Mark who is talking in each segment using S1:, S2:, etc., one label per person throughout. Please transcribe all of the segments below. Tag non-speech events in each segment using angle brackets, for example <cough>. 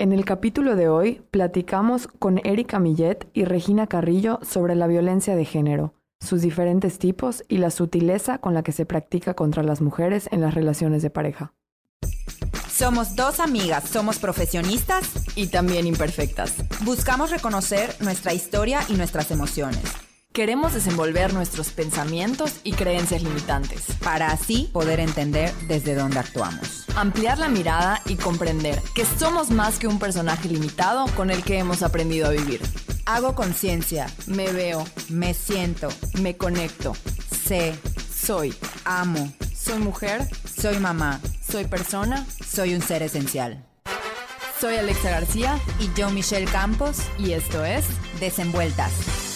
S1: En el capítulo de hoy platicamos con Erika Millet y Regina Carrillo sobre la violencia de género, sus diferentes tipos y la sutileza con la que se practica contra las mujeres en las relaciones de pareja.
S2: Somos dos amigas, somos profesionistas
S1: y también imperfectas.
S2: Buscamos reconocer nuestra historia y nuestras emociones.
S1: Queremos desenvolver nuestros pensamientos y creencias limitantes
S2: para así poder entender desde dónde actuamos.
S1: Ampliar la mirada y comprender que somos más que un personaje limitado con el que hemos aprendido a vivir.
S2: Hago conciencia,
S1: me veo,
S2: me siento,
S1: me conecto,
S2: sé,
S1: soy,
S2: amo,
S1: soy mujer,
S2: soy mamá,
S1: soy persona,
S2: soy un ser esencial.
S1: Soy Alexa García
S2: y yo Michelle Campos
S1: y esto es
S2: Desenvueltas.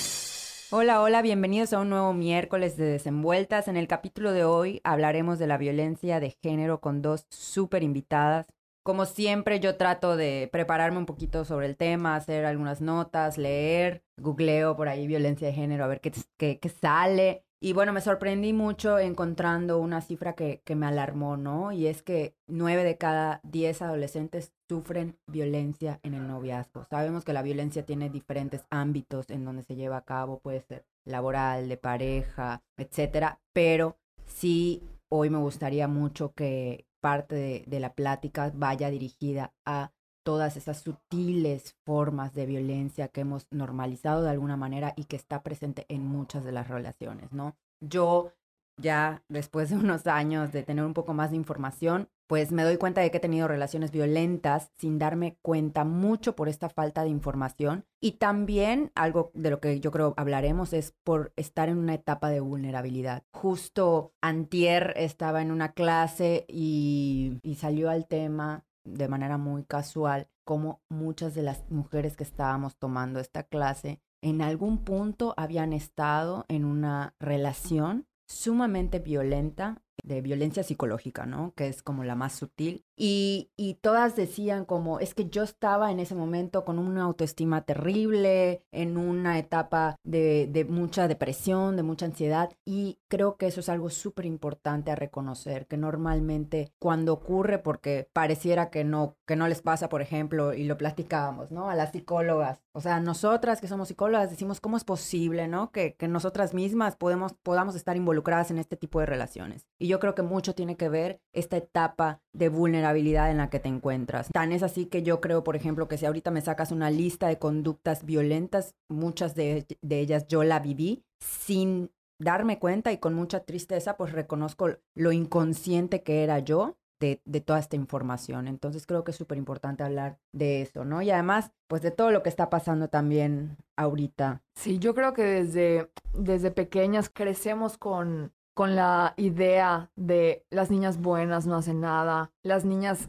S2: Hola, hola, bienvenidos a un nuevo miércoles de Desenvueltas. En el capítulo de hoy hablaremos de la violencia de género con dos súper invitadas. Como siempre, yo trato de prepararme un poquito sobre el tema, hacer algunas notas, leer, googleo por ahí violencia de género, a ver qué, qué, qué sale. Y bueno, me sorprendí mucho encontrando una cifra que, que, me alarmó, ¿no? Y es que nueve de cada diez adolescentes sufren violencia en el noviazgo. Sabemos que la violencia tiene diferentes ámbitos en donde se lleva a cabo, puede ser laboral, de pareja, etcétera, pero sí hoy me gustaría mucho que parte de, de la plática vaya dirigida a todas esas sutiles formas de violencia que hemos normalizado de alguna manera y que está presente en muchas de las relaciones, ¿no? Yo ya después de unos años de tener un poco más de información, pues me doy cuenta de que he tenido relaciones violentas sin darme cuenta mucho por esta falta de información y también algo de lo que yo creo hablaremos es por estar en una etapa de vulnerabilidad. Justo antier estaba en una clase y, y salió al tema de manera muy casual como muchas de las mujeres que estábamos tomando esta clase en algún punto habían estado en una relación sumamente violenta de violencia psicológica, ¿no? Que es como la más sutil. Y, y, todas decían como, es que yo estaba en ese momento con una autoestima terrible, en una etapa de, de mucha depresión, de mucha ansiedad. Y creo que eso es algo súper importante a reconocer, que normalmente cuando ocurre, porque pareciera que no, que no les pasa, por ejemplo, y lo platicábamos, ¿no? A las psicólogas. O sea, nosotras que somos psicólogas decimos, ¿cómo es posible, ¿no? Que, que nosotras mismas podemos, podamos estar involucradas en este tipo de relaciones. Y yo creo que mucho tiene que ver esta etapa de vulnerabilidad en la que te encuentras. Tan es así que yo creo, por ejemplo, que si ahorita me sacas una lista de conductas violentas, muchas de, ellas yo la viví sin darme cuenta y con mucha tristeza, pues reconozco lo inconsciente que era yo de, de, toda esta información. Entonces creo que es súper importante hablar de eso, ¿no? Y además, pues de todo lo que está pasando también ahorita.
S1: Sí, yo creo que desde, desde pequeñas crecemos con con la idea de las niñas buenas no hacen nada, las niñas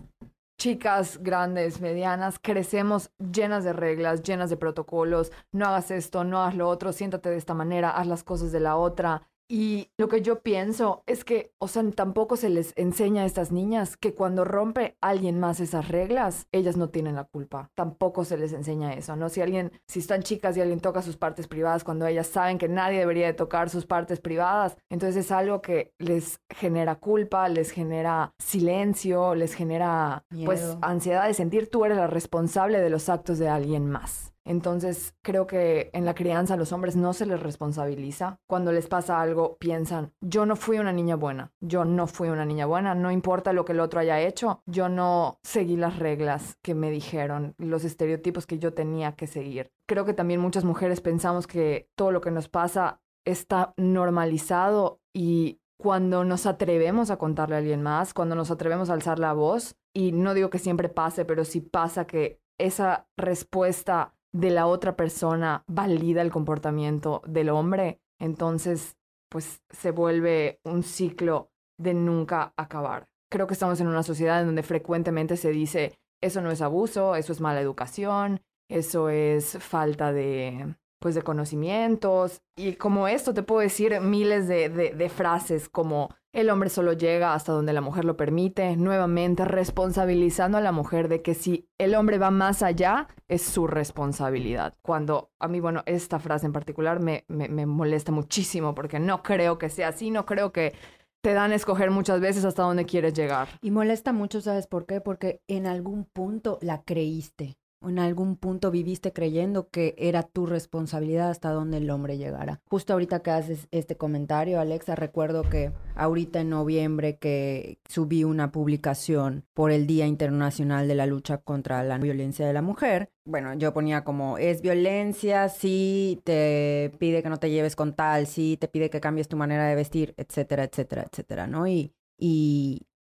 S1: chicas, grandes, medianas, crecemos llenas de reglas, llenas de protocolos, no hagas esto, no hagas lo otro, siéntate de esta manera, haz las cosas de la otra. Y lo que yo pienso es que, o sea, tampoco se les enseña a estas niñas que cuando rompe alguien más esas reglas, ellas no tienen la culpa. Tampoco se les enseña eso, ¿no? Si alguien, si están chicas y alguien toca sus partes privadas cuando ellas saben que nadie debería de tocar sus partes privadas, entonces es algo que les genera culpa, les genera silencio, les genera, pues, ansiedad de sentir tú eres la responsable de los actos de alguien más. Entonces, creo que en la crianza a los hombres no se les responsabiliza. Cuando les pasa algo, piensan, yo no fui una niña buena, yo no fui una niña buena, no importa lo que el otro haya hecho, yo no seguí las reglas que me dijeron, los estereotipos que yo tenía que seguir. Creo que también muchas mujeres pensamos que todo lo que nos pasa está normalizado y cuando nos atrevemos a contarle a alguien más, cuando nos atrevemos a alzar la voz, y no digo que siempre pase, pero sí pasa que esa respuesta de la otra persona valida el comportamiento del hombre, entonces pues se vuelve un ciclo de nunca acabar. Creo que estamos en una sociedad en donde frecuentemente se dice eso no es abuso, eso es mala educación, eso es falta de pues de conocimientos y como esto te puedo decir miles de, de, frases como el hombre solo llega hasta donde la mujer lo permite, nuevamente responsabilizando a la mujer de que si el hombre va más allá es su responsabilidad. Cuando a mí, bueno, esta frase en particular me, me, molesta muchísimo porque no creo que sea así, no creo que te dan a escoger muchas veces hasta dónde quieres llegar.
S2: Y molesta mucho, ¿sabes por qué? Porque en algún punto la creíste en algún punto viviste creyendo que era tu responsabilidad hasta donde el hombre llegara. Justo ahorita que haces este comentario, Alexa, recuerdo que ahorita en noviembre que subí una publicación por el Día Internacional de la Lucha contra la Violencia de la Mujer. Bueno, yo ponía como, es violencia, sí te pide que no te lleves con tal, sí te pide que cambies tu manera de vestir, etcétera, etcétera, etcétera, ¿no? Y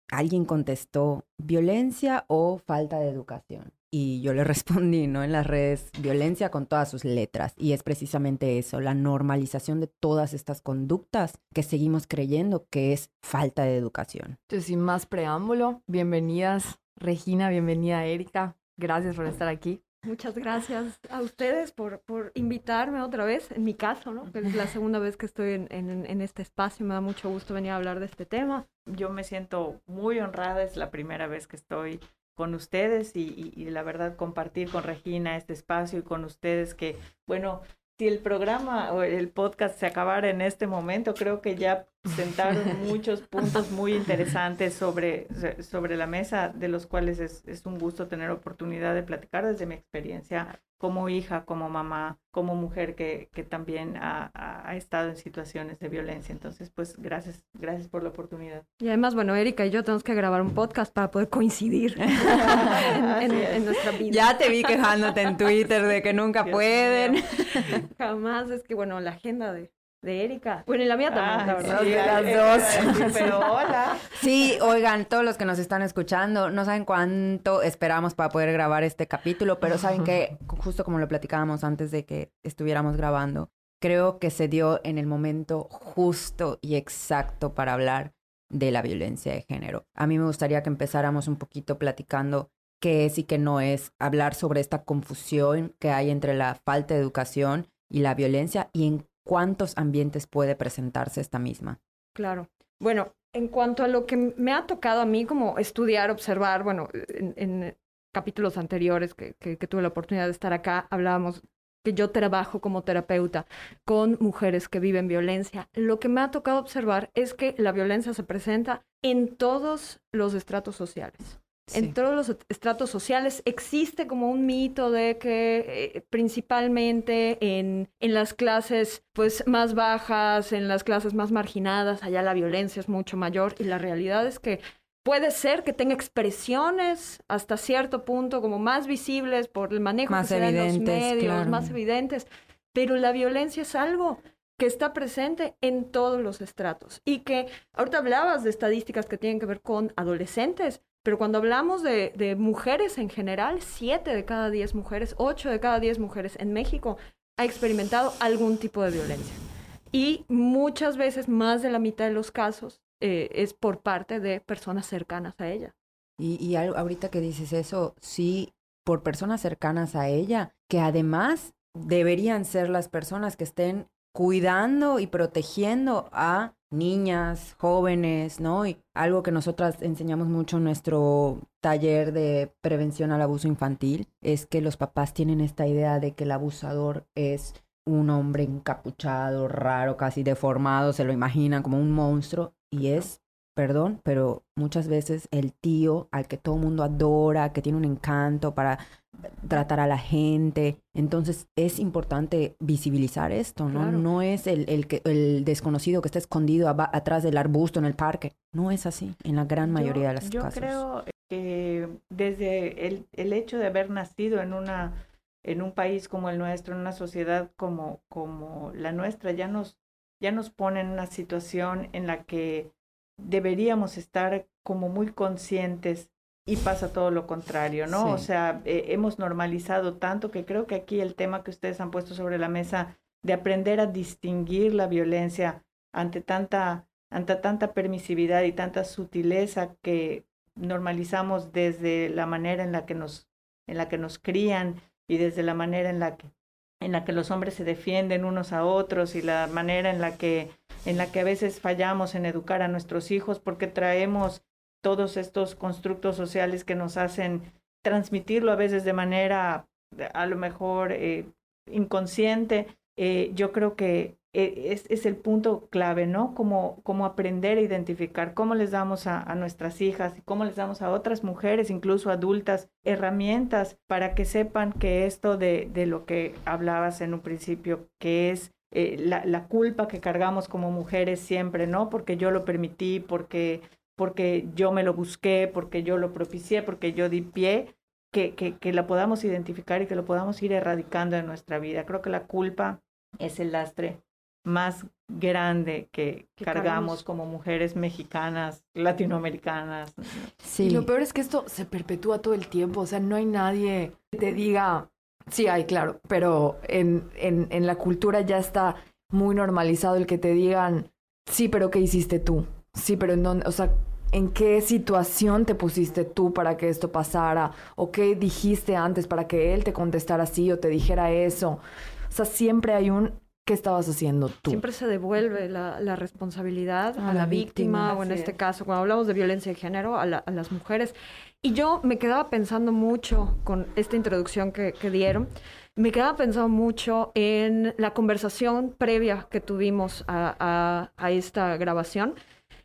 S2: alguien contestó, violencia o falta de educación. Y yo le <laughs> respondí, ¿no? En las redes, violencia con todas sus letras. Y es precisamente eso, la normalización de todas estas conductas que seguimos creyendo que es falta de educación.
S1: Entonces, sin más preámbulo, bienvenidas Regina, bienvenida Erika. Gracias por estar aquí.
S3: Muchas gracias a ustedes por, por invitarme otra vez, en mi caso, ¿no? es la segunda vez que estoy en, en, en, este espacio, me da mucho gusto venir a hablar de este tema.
S4: Yo me siento muy honrada, es la primera vez que estoy con ustedes y, y, la verdad compartir con Regina este espacio y con ustedes que, bueno, si el programa o el podcast se acabara en este momento, creo que ya sentaron <laughs> muchos puntos muy interesantes sobre, sobre la mesa, de los cuales es, es un gusto tener oportunidad de platicar desde mi experiencia como hija, como mamá, como mujer que, que también ha, ha, estado en situaciones de violencia. Entonces, pues gracias, gracias por la oportunidad.
S3: Y además, bueno, Erika y yo tenemos que grabar un podcast para poder coincidir <laughs> <laughs> en, en, nuestra vida.
S2: Ya te vi quejándote en Twitter de que nunca pueden.
S3: Jamás, es que bueno, la agenda de, de Erika. Bueno, y la mía también, la verdad.
S2: Sí, las dos. pero hola. Sí, oigan, todos los que nos están escuchando, no saben cuánto esperamos para poder grabar este capítulo, pero saben que, justo como lo platicábamos antes de que estuviéramos grabando, creo que se dio en el momento justo y exacto para hablar de la violencia de género. A mí me gustaría que empezáramos un poquito platicando qué es y qué no es, hablar sobre esta confusión que hay entre la falta de educación y la violencia y en cuántos ambientes puede presentarse esta misma.
S3: Claro. Bueno, en cuanto a lo que me ha tocado a mí como estudiar, observar, bueno, en, capítulos anteriores que, que, tuve la oportunidad de estar acá, hablábamos que yo trabajo como terapeuta con mujeres que viven violencia. Lo que me ha tocado observar es que la violencia se presenta en todos los estratos sociales. En todos los estratos sociales existe como un mito de que eh, principalmente en, en las clases pues más bajas, en las clases más marginadas, allá la violencia es mucho mayor y la realidad es que puede ser que tenga expresiones hasta cierto punto como más visibles por el manejo más que en los medios, más evidentes, pero la violencia es algo que está presente en todos los estratos y que ahorita hablabas de estadísticas que tienen que ver con adolescentes, pero cuando hablamos de, mujeres en general, siete de cada diez mujeres, ocho de cada diez mujeres en México ha experimentado algún tipo de violencia. Y muchas veces, más de la mitad de los casos, eh, es por parte de personas cercanas a ella.
S2: Y, y ahorita que dices eso, sí, por personas cercanas a ella, que además deberían ser las personas que estén cuidando y protegiendo a niñas, jóvenes, ¿no? Y algo que nosotras enseñamos mucho en nuestro taller de prevención al abuso infantil es que los papás tienen esta idea de que el abusador es un hombre encapuchado, raro, casi deformado, se lo imaginan como un monstruo y es perdón, pero muchas veces el tío al que todo el mundo adora, que tiene un encanto para tratar a la gente. Entonces es importante visibilizar esto, ¿no? No es el, el, que, el desconocido que está escondido atrás del arbusto en el parque. No es así en la gran mayoría de las
S4: yo
S2: casos.
S4: Yo creo que desde el, el hecho de haber nacido en una en un país como el nuestro, en una sociedad como, como la nuestra, ya nos, ya nos pone en una situación en la que deberíamos estar como muy conscientes y pasa todo lo contrario, ¿no? O sea, eh, hemos normalizado tanto que creo que aquí el tema que ustedes han puesto sobre la mesa de aprender a distinguir la violencia ante tanta, ante tanta permisividad y tanta sutileza que normalizamos desde la manera en la que nos, en la que nos crían y desde la manera en la que, en la que los hombres se defienden unos a otros y la manera en la que en la que a veces fallamos en educar a nuestros hijos porque traemos todos estos constructos sociales que nos hacen transmitirlo a veces de manera a lo mejor eh, inconsciente. Eh, yo creo que eh, es, el punto clave, ¿no? Como, aprender a identificar cómo les damos a, nuestras hijas y cómo les damos a otras mujeres, incluso adultas, herramientas para que sepan que esto de, lo que hablabas en un principio, que es eh, la, culpa que cargamos como mujeres siempre, ¿no? Porque yo lo permití, porque, porque yo me lo busqué, porque yo lo propicié, porque yo di pie, que, que, que la podamos identificar y que lo podamos ir erradicando en nuestra vida. Creo que la culpa es el lastre más grande que, que cargamos, cargamos como mujeres mexicanas, latinoamericanas.
S1: Sí. Y lo peor es que esto se perpetúa todo el tiempo, o sea, no hay nadie que te diga, sí hay, claro, pero en, en, en la cultura ya está muy normalizado el que te digan, sí, pero ¿qué hiciste tú? Sí, pero en dónde, o sea, ¿en qué situación te pusiste tú para que esto pasara? ¿O qué dijiste antes para que él te contestara así o te dijera eso? O sea, siempre hay un ¿Qué estabas haciendo tú?
S3: Siempre se devuelve la, la responsabilidad a, a, la, víctima, víctima o en este caso, cuando hablamos de violencia de género, a, la, a, las mujeres. Y yo me quedaba pensando mucho con esta introducción que, que dieron, me quedaba pensando mucho en la conversación previa que tuvimos a, a esta grabación,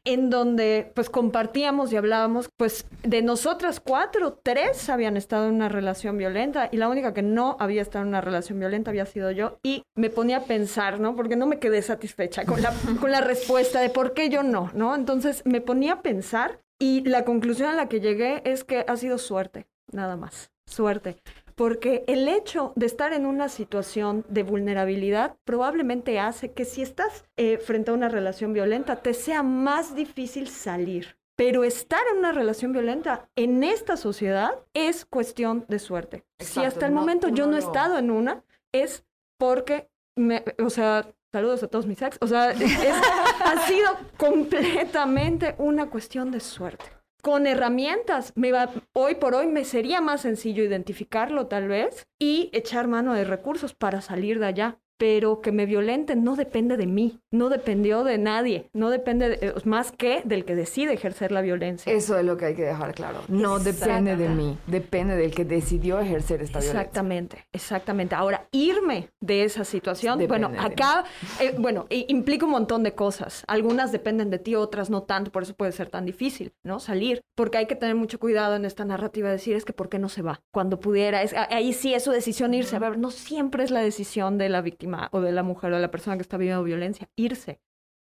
S3: en donde pues compartíamos y hablábamos, pues de nosotras cuatro, tres habían estado en una relación violenta y la única que no había estado en una relación violenta había sido yo y me ponía a pensar, ¿no? Porque no me quedé satisfecha con la, con la respuesta de por qué yo no, ¿no? Entonces me ponía a pensar y la conclusión a la que llegué es que ha sido suerte, nada más, suerte porque el hecho de estar en una situación de vulnerabilidad probablemente hace que si estás eh, frente a una relación violenta te sea más difícil salir. Pero estar en una relación violenta en esta sociedad es cuestión de suerte. Exacto, si hasta el no, momento yo no, no he estado en una, es porque, me, o sea, saludos a todos mis ex, o sea, <laughs> es, ha sido completamente una cuestión de suerte con herramientas. Me va, hoy por hoy me sería más sencillo identificarlo tal vez y echar mano de recursos para salir de allá pero que me violenten no depende de mí, no dependió de nadie, no depende de, más que del que decide ejercer la violencia.
S1: Eso es lo que hay que dejar claro. No depende de mí, depende del que decidió ejercer esta violencia.
S3: Exactamente, exactamente. Ahora, irme de esa situación, depende bueno, acá, eh, bueno, implica un montón de cosas. Algunas dependen de ti, otras no tanto, por eso puede ser tan difícil, ¿no? Salir, porque hay que tener mucho cuidado en esta narrativa de decir, es que ¿por qué no se va? Cuando pudiera, es, ahí sí es su decisión irse. A ver, no siempre es la decisión de la víctima o de la mujer o de la persona que está viviendo violencia, irse.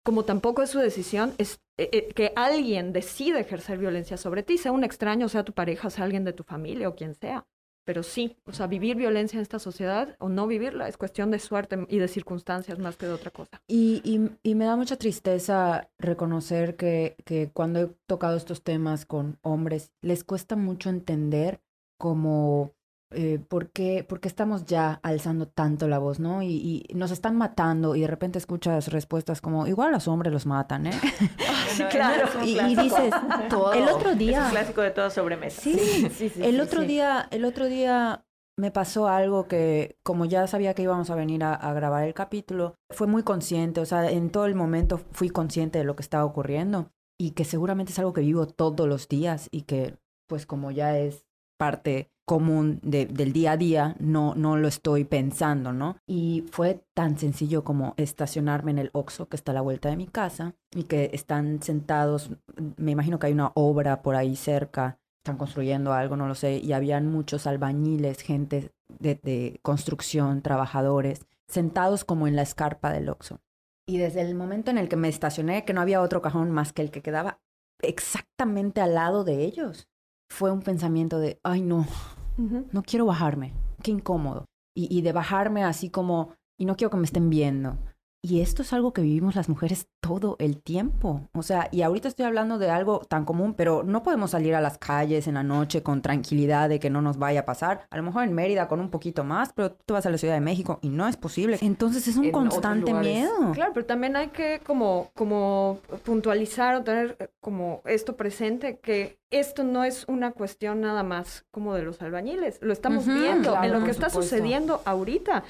S3: Como tampoco es su decisión, es eh, eh, que alguien decide ejercer violencia sobre ti, sea un extraño, sea tu pareja, sea alguien de tu familia o quien sea. Pero sí, o sea, vivir violencia en esta sociedad o no vivirla es cuestión de suerte y de circunstancias más que de otra cosa.
S2: Y, y, y me da mucha tristeza reconocer que, que cuando he tocado estos temas con hombres, les cuesta mucho entender como eh, ¿por, qué, ¿por, qué, estamos ya alzando tanto la voz, no? Y, y, nos están matando y de repente escuchas respuestas como, igual los hombres los matan, ¿eh? <laughs> <laughs>
S3: sí, claro.
S2: Y, y, dices, <laughs> todo. el otro día...
S4: Es un clásico de toda sobremesa.
S2: Sí, sí, sí, sí el otro día, el otro día me pasó algo que, como ya sabía que íbamos a venir a, a, grabar el capítulo, fue muy consciente, o sea, en todo el momento fui consciente de lo que estaba ocurriendo y que seguramente es algo que vivo todos los días y que, pues como ya es parte común de, del día a día, no, no lo estoy pensando, ¿no? Y fue tan sencillo como estacionarme en el Oxxo, que está a la vuelta de mi casa, y que están sentados, me imagino que hay una obra por ahí cerca, están construyendo algo, no lo sé, y habían muchos albañiles, gente de, de construcción, trabajadores, sentados como en la escarpa del Oxxo. Y desde el momento en el que me estacioné, que no había otro cajón más que el que quedaba exactamente al lado de ellos, fue un pensamiento de, ay no, uh -huh. no quiero bajarme, qué incómodo. Y, y, de bajarme así como, y no quiero que me estén viendo. Y esto es algo que vivimos las mujeres todo el tiempo. O sea, y ahorita estoy hablando de algo tan común, pero no podemos salir a las calles en la noche con tranquilidad de que no nos vaya a pasar. A lo mejor en Mérida con un poquito más, pero tú vas a la Ciudad de México y no es posible. Entonces es un en constante miedo.
S3: Claro, pero también hay que como, como puntualizar o tener como esto presente que esto no es una cuestión nada más como de los albañiles, lo estamos uh -huh, viendo claro, en lo que está supuesto. sucediendo ahorita.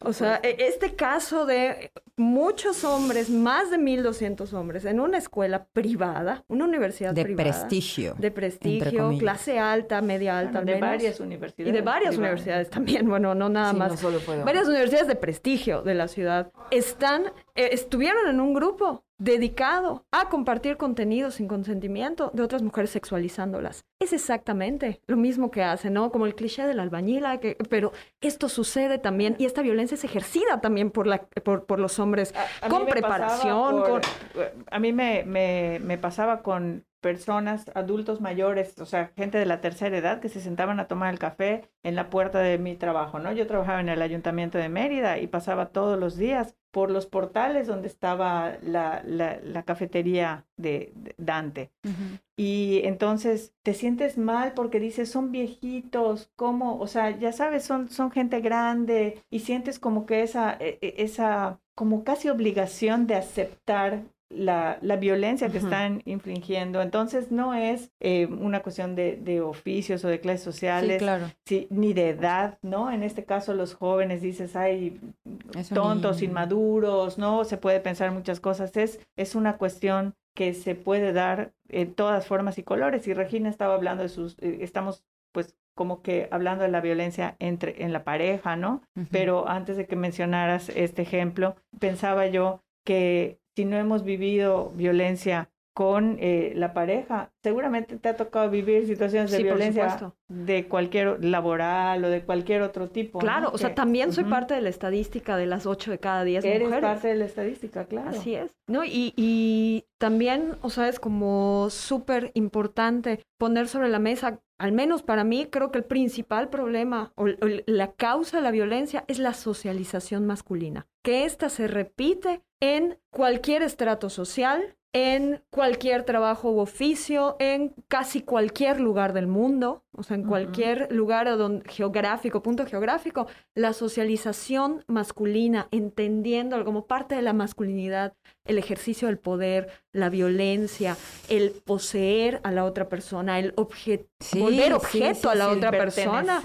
S3: O sea, este caso de muchos hombres, más de 1.200 hombres, en una escuela privada, una universidad
S2: de
S3: privada.
S2: prestigio.
S3: De prestigio, clase alta, media alta.
S4: Bueno, de varias universidades.
S3: Y de varias
S4: privadas.
S3: universidades también, bueno, no nada
S1: Sí,
S3: más.
S1: no solo fue
S3: varias universidades de prestigio de la ciudad están, eh, estuvieron en un grupo dedicado a compartir contenido sin consentimiento de otras mujeres sexualizándolas. Es exactamente lo mismo que hacen, ¿no? Como el cliché del albañila, que, pero esto sucede también y esta violencia es ejercida también por, la, por, por los hombres
S4: A- a mí
S3: con preparación,
S4: por-
S3: con...
S4: A mí me, me, me pasaba con personas, adultos mayores, o sea, gente de la tercera edad que se sentaban a tomar el café en la puerta de mi trabajo, ¿no? Yo trabajaba en el ayuntamiento de Mérida y pasaba todos los días por los portales donde estaba la, la, la cafetería de, de Dante. Y entonces te sientes mal porque dices, son viejitos, ¿cómo? O sea, ya sabes, son, son gente grande y sientes como que esa, e- e- esa, como casi obligación de aceptar la, la violencia que están infringiendo. Entonces no es eh, una cuestión de, de oficios o de clases
S2: Sí,
S4: sociales,
S2: claro.
S4: sí, ni de edad, ¿no? En este caso los jóvenes dices, ay, tontos, inmaduros, ¿no? Se puede pensar muchas cosas. Es, es una cuestión que se puede dar en todas formas y colores. Y Regina estaba hablando de sus, eh, estamos pues como que hablando de la violencia entre en la pareja, ¿no? Pero antes de que mencionaras este ejemplo, pensaba yo que si no hemos vivido violencia con eh, la pareja, seguramente te ha tocado vivir situaciones de
S3: Sí,
S4: violencia de cualquier laboral o de cualquier otro tipo. ¿no?
S3: Claro, o sea,
S4: Que-
S3: también soy parte de la estadística de las 8 de cada 10
S4: Eres
S3: mujeres.
S4: parte de la estadística, claro.
S3: Así es. No, y, y también, o sea, es como súper importante poner sobre la mesa, al menos para mí, creo que el principal problema o, o la causa de la violencia es la socialización masculina. Que ésta se repite en cualquier estrato social, en cualquier trabajo u oficio, en casi cualquier lugar del mundo, o sea, en cualquier lugar a donde, geográfico, punto geográfico, la socialización masculina, entendiéndolo como parte de la masculinidad, el ejercicio del poder, la violencia, el poseer a la otra persona, el obje-
S2: Sí,
S3: volver
S2: sí,
S3: objeto
S2: sí,
S3: a la
S2: sí,
S3: otra persona.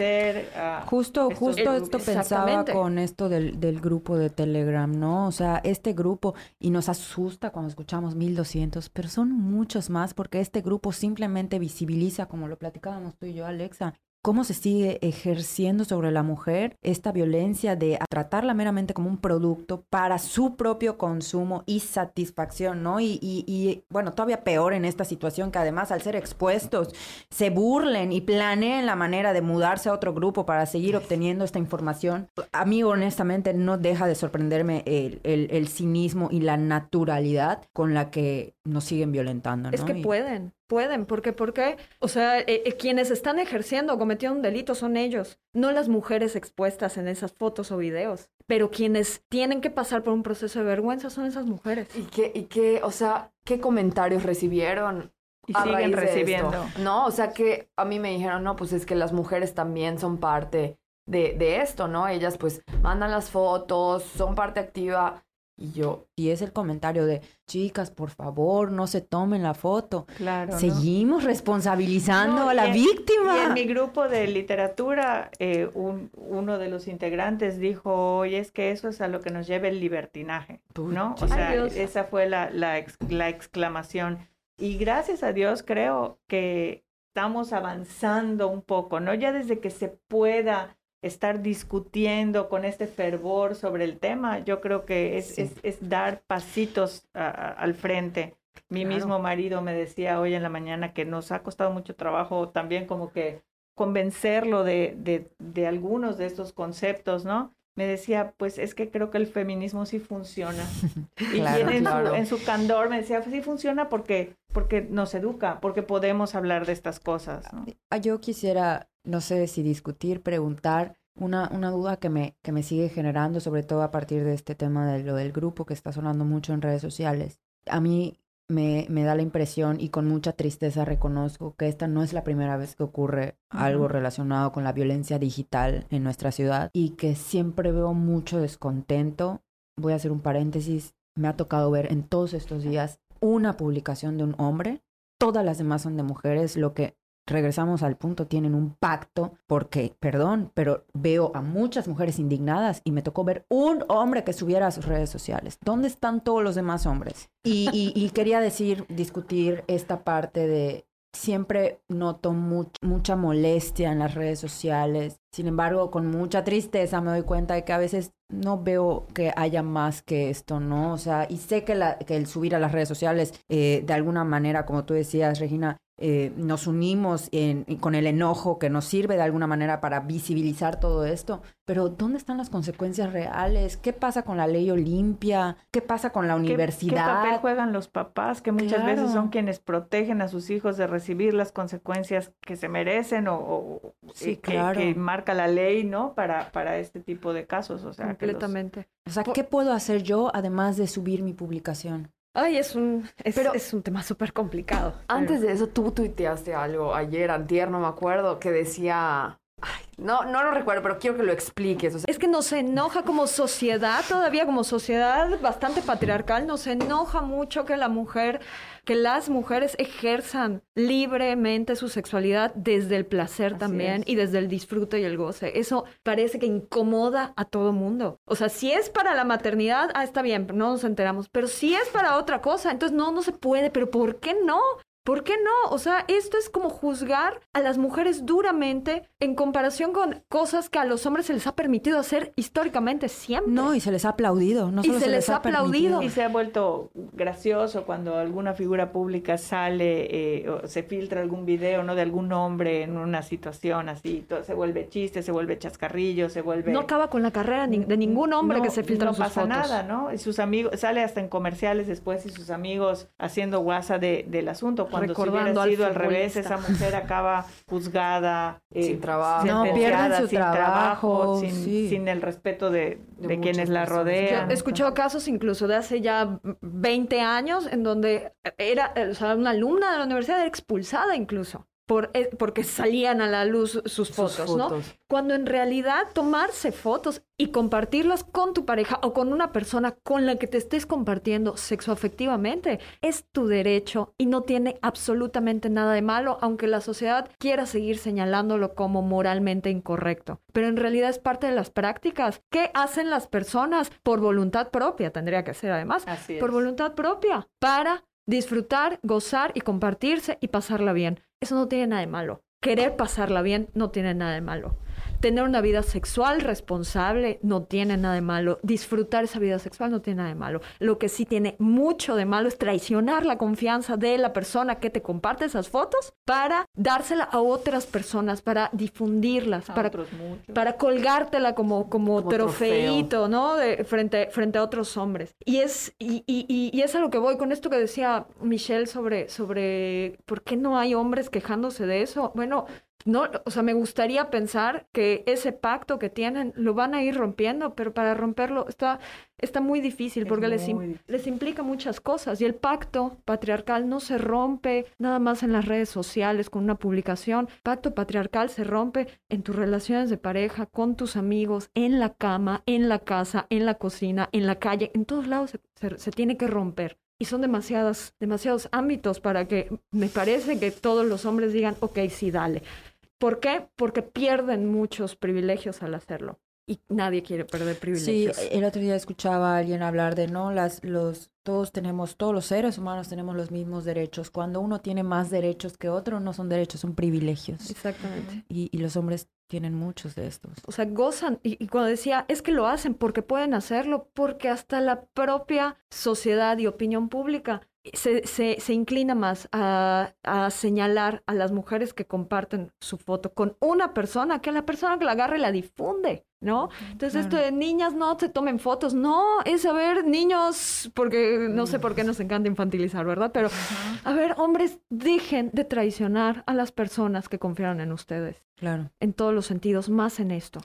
S2: Justo,
S4: estos
S2: justo esto pensaba con esto del, del grupo de Telegram, ¿no? O sea, este grupo, y nos asusta cuando escuchamos 1200, pero son muchos más porque este grupo simplemente visibiliza, como lo platicábamos tú y yo, Alexa, cómo se sigue ejerciendo sobre la mujer esta violencia de tratarla meramente como un producto para su propio consumo y satisfacción, ¿no? Y, y, y, bueno, todavía peor en esta situación que además al ser expuestos se burlen y planeen la manera de mudarse a otro grupo para seguir obteniendo esta información. A mí honestamente no deja de sorprenderme el, el- el cinismo y la naturalidad con la que nos siguen violentando, ¿no?
S3: Es que
S2: Y-
S3: pueden, pueden, porque, porque, o sea, eh, eh, quienes están ejerciendo o cometiendo un delito son ellos, no las mujeres expuestas en esas fotos o videos, pero quienes tienen que pasar por un proceso de vergüenza son esas mujeres.
S1: ¿Y qué, y qué, o sea, qué comentarios recibieron?
S4: Y
S1: a
S4: siguen
S1: raíz de esto?
S4: recibiendo.
S1: No, o sea que a mí me dijeron, no, pues es que las mujeres también son parte de, de esto, ¿no? Ellas pues mandan las fotos, son parte activa. Y yo,
S2: Y es el comentario de, chicas, por favor, no se tomen la foto.
S4: Claro. ¿no?
S2: Seguimos responsabilizando
S4: No,
S2: a la
S4: en-
S2: víctima.
S4: Y en mi grupo de literatura, eh, un- uno de los integrantes dijo, oye, es que eso es a lo que nos lleva el libertinaje, ¿no? O sea,
S3: Dios.
S4: esa fue la, la, ex- la exclamación. Y gracias a Dios creo que estamos avanzando un poco, ¿no? Ya desde que se pueda estar discutiendo con este fervor sobre el tema, yo creo que es,
S2: Sí.
S4: es, es dar pasitos a- a- al frente. Mi
S3: Claro.
S4: mismo marido me decía hoy en la mañana que nos ha costado mucho trabajo también como que convencerlo de, de, de algunos de estos conceptos, ¿no? Me decía, pues es que creo que el feminismo sí funciona. <laughs> Y
S2: Claro,
S4: en,
S1: claro.
S4: su, en su candor me decía, sí funciona porque, porque nos educa, porque podemos hablar de estas cosas, ¿no?
S2: Ah, Yo quisiera, no sé si discutir, preguntar una, una duda que me, que me sigue generando, sobre todo a partir de este tema de lo del grupo que está sonando mucho en redes sociales. A mí me, me da la impresión y con mucha tristeza reconozco que esta no es la primera vez que ocurre algo relacionado con la violencia digital en nuestra ciudad y que siempre veo mucho descontento. Voy a hacer un paréntesis. Me ha tocado ver en todos estos días una publicación de un hombre. Todas las demás son de mujeres, lo que regresamos al punto, tienen un pacto porque, perdón, pero veo a muchas mujeres indignadas y me tocó ver un hombre que subiera a sus redes sociales. ¿Dónde están todos los demás hombres? Y, quería decir, discutir esta parte de siempre noto mucha molestia en las redes sociales. Sin embargo, con mucha tristeza me doy cuenta de que a veces no veo que haya más que esto, ¿no? O sea, y sé que, la, que el subir a las redes sociales, eh, de alguna manera, como tú decías, Regina, eh, nos unimos con el enojo que nos sirve de alguna manera para visibilizar todo esto, pero ¿dónde están las consecuencias reales? ¿Qué pasa con la ley Olimpia? ¿Qué pasa con la universidad?
S4: ¿Qué, papel juegan los papás que muchas veces son quienes protegen a sus hijos de recibir las consecuencias que se merecen o, eh, que, marca la ley, ¿no? Para, para este tipo de casos, o sea,
S3: completamente.
S2: O sea, ¿qué puedo hacer yo además de subir mi publicación?
S3: Ay, es un, es, pero, es un tema súper complicado.
S1: Antes de eso, tú tuiteaste algo ayer, antier, no me acuerdo, que decía... Ay, no, no lo recuerdo, pero quiero que lo expliques.
S3: Es que nos enoja como sociedad, todavía como sociedad bastante patriarcal, nos enoja mucho que la mujer que las mujeres ejerzan libremente su sexualidad desde el placer también y desde el disfrute y el goce. Eso parece que incomoda a todo mundo. O sea, si es para la maternidad, ah, está bien, no nos enteramos. Pero si es para otra cosa, entonces no, no se puede. Pero ¿por qué no? ¿Por qué no? O sea, esto es como juzgar a las mujeres duramente en comparación con cosas que a los hombres se les ha permitido hacer históricamente siempre.
S2: No, y se les ha aplaudido. No
S3: y se, les, ha aplaudido.
S4: Y se ha vuelto gracioso cuando alguna figura pública sale eh, o se filtra algún video ¿no? de algún hombre en una situación así. Todo se vuelve chiste, se vuelve chascarrillo, se vuelve...
S3: No acaba con la carrera de ningún hombre que se filtra
S4: no pasa nada, ¿no? Y sus amigos, sale hasta en comerciales después y sus amigos haciendo guasa de, del asunto cuando si hubiera sido al, revés, esa mujer acaba juzgada, <laughs>
S1: eh, sin trabajo,
S2: no, pierden su
S4: sin
S2: trabajo,
S4: sin, el respeto de, de, quienes la rodean.
S3: he escuchado casos incluso de hace ya 20 años en donde era, o sea, una alumna de la universidad era expulsada incluso por, eh, porque salían a la luz sus fotos, ¿no? Cuando en realidad tomarse fotos y compartirlas con tu pareja o con una persona con la que te estés compartiendo sexoafectivamente es tu derecho y no tiene absolutamente nada de malo, aunque la sociedad quiera seguir señalándolo como moralmente incorrecto. Pero en realidad es parte de las prácticas que hacen las personas por voluntad propia, tendría que ser además, por voluntad propia, para disfrutar, gozar y compartirse y pasarla bien. Eso no tiene nada de malo. Querer pasarla bien no tiene nada de malo. Tener una vida sexual responsable no tiene nada de malo. Disfrutar esa vida sexual no tiene nada de malo. Lo que sí tiene mucho de malo es traicionar la confianza de la persona que te comparte esas fotos para dársela a otras personas, para difundirlas, para, para colgártela como, como, trofeito, ¿no? De, frente, frente a otros hombres. Y es, y, y, y es a lo que voy con esto que decía Michelle sobre, sobre por qué no hay hombres quejándose de eso. Bueno, no, o sea, me gustaría pensar que ese pacto que tienen lo van a ir rompiendo, pero para romperlo está, está muy difícil porque les, les implica muchas cosas y el pacto patriarcal no se rompe nada más en las redes sociales con una publicación. Pacto patriarcal se rompe en tus relaciones de pareja, con tus amigos, en la cama, en la casa, en la cocina, en la calle, en todos lados se, se tiene que romper. Y son demasiados, demasiados ámbitos para que me parece que todos los hombres digan, ok, sí, dale. ¿Por qué? Porque pierden muchos privilegios al hacerlo. Y nadie quiere perder privilegios.
S2: Sí, el otro día escuchaba a alguien hablar de no, las, los, todos tenemos, todos los seres humanos tenemos los mismos derechos. Cuando uno tiene más derechos que otro, no son derechos, son privilegios.
S3: Exactamente.
S2: Y, y los hombres tienen muchos de estos.
S3: O sea, gozan. Y, y, cuando decía, es que lo hacen porque pueden hacerlo, porque hasta la propia sociedad y opinión pública se, se, se inclina más a, a, señalar a las mujeres que comparten su foto con una persona que la persona que la agarra y la difunde, ¿no? Entonces esto de niñas no se tomen fotos, no, es a ver, niños, porque no sé por qué nos encanta infantilizar, ¿verdad? Pero, a ver, hombres, dejen de traicionar a las personas que confiaron en ustedes.
S2: Claro.
S3: En todos los sentidos, más en esto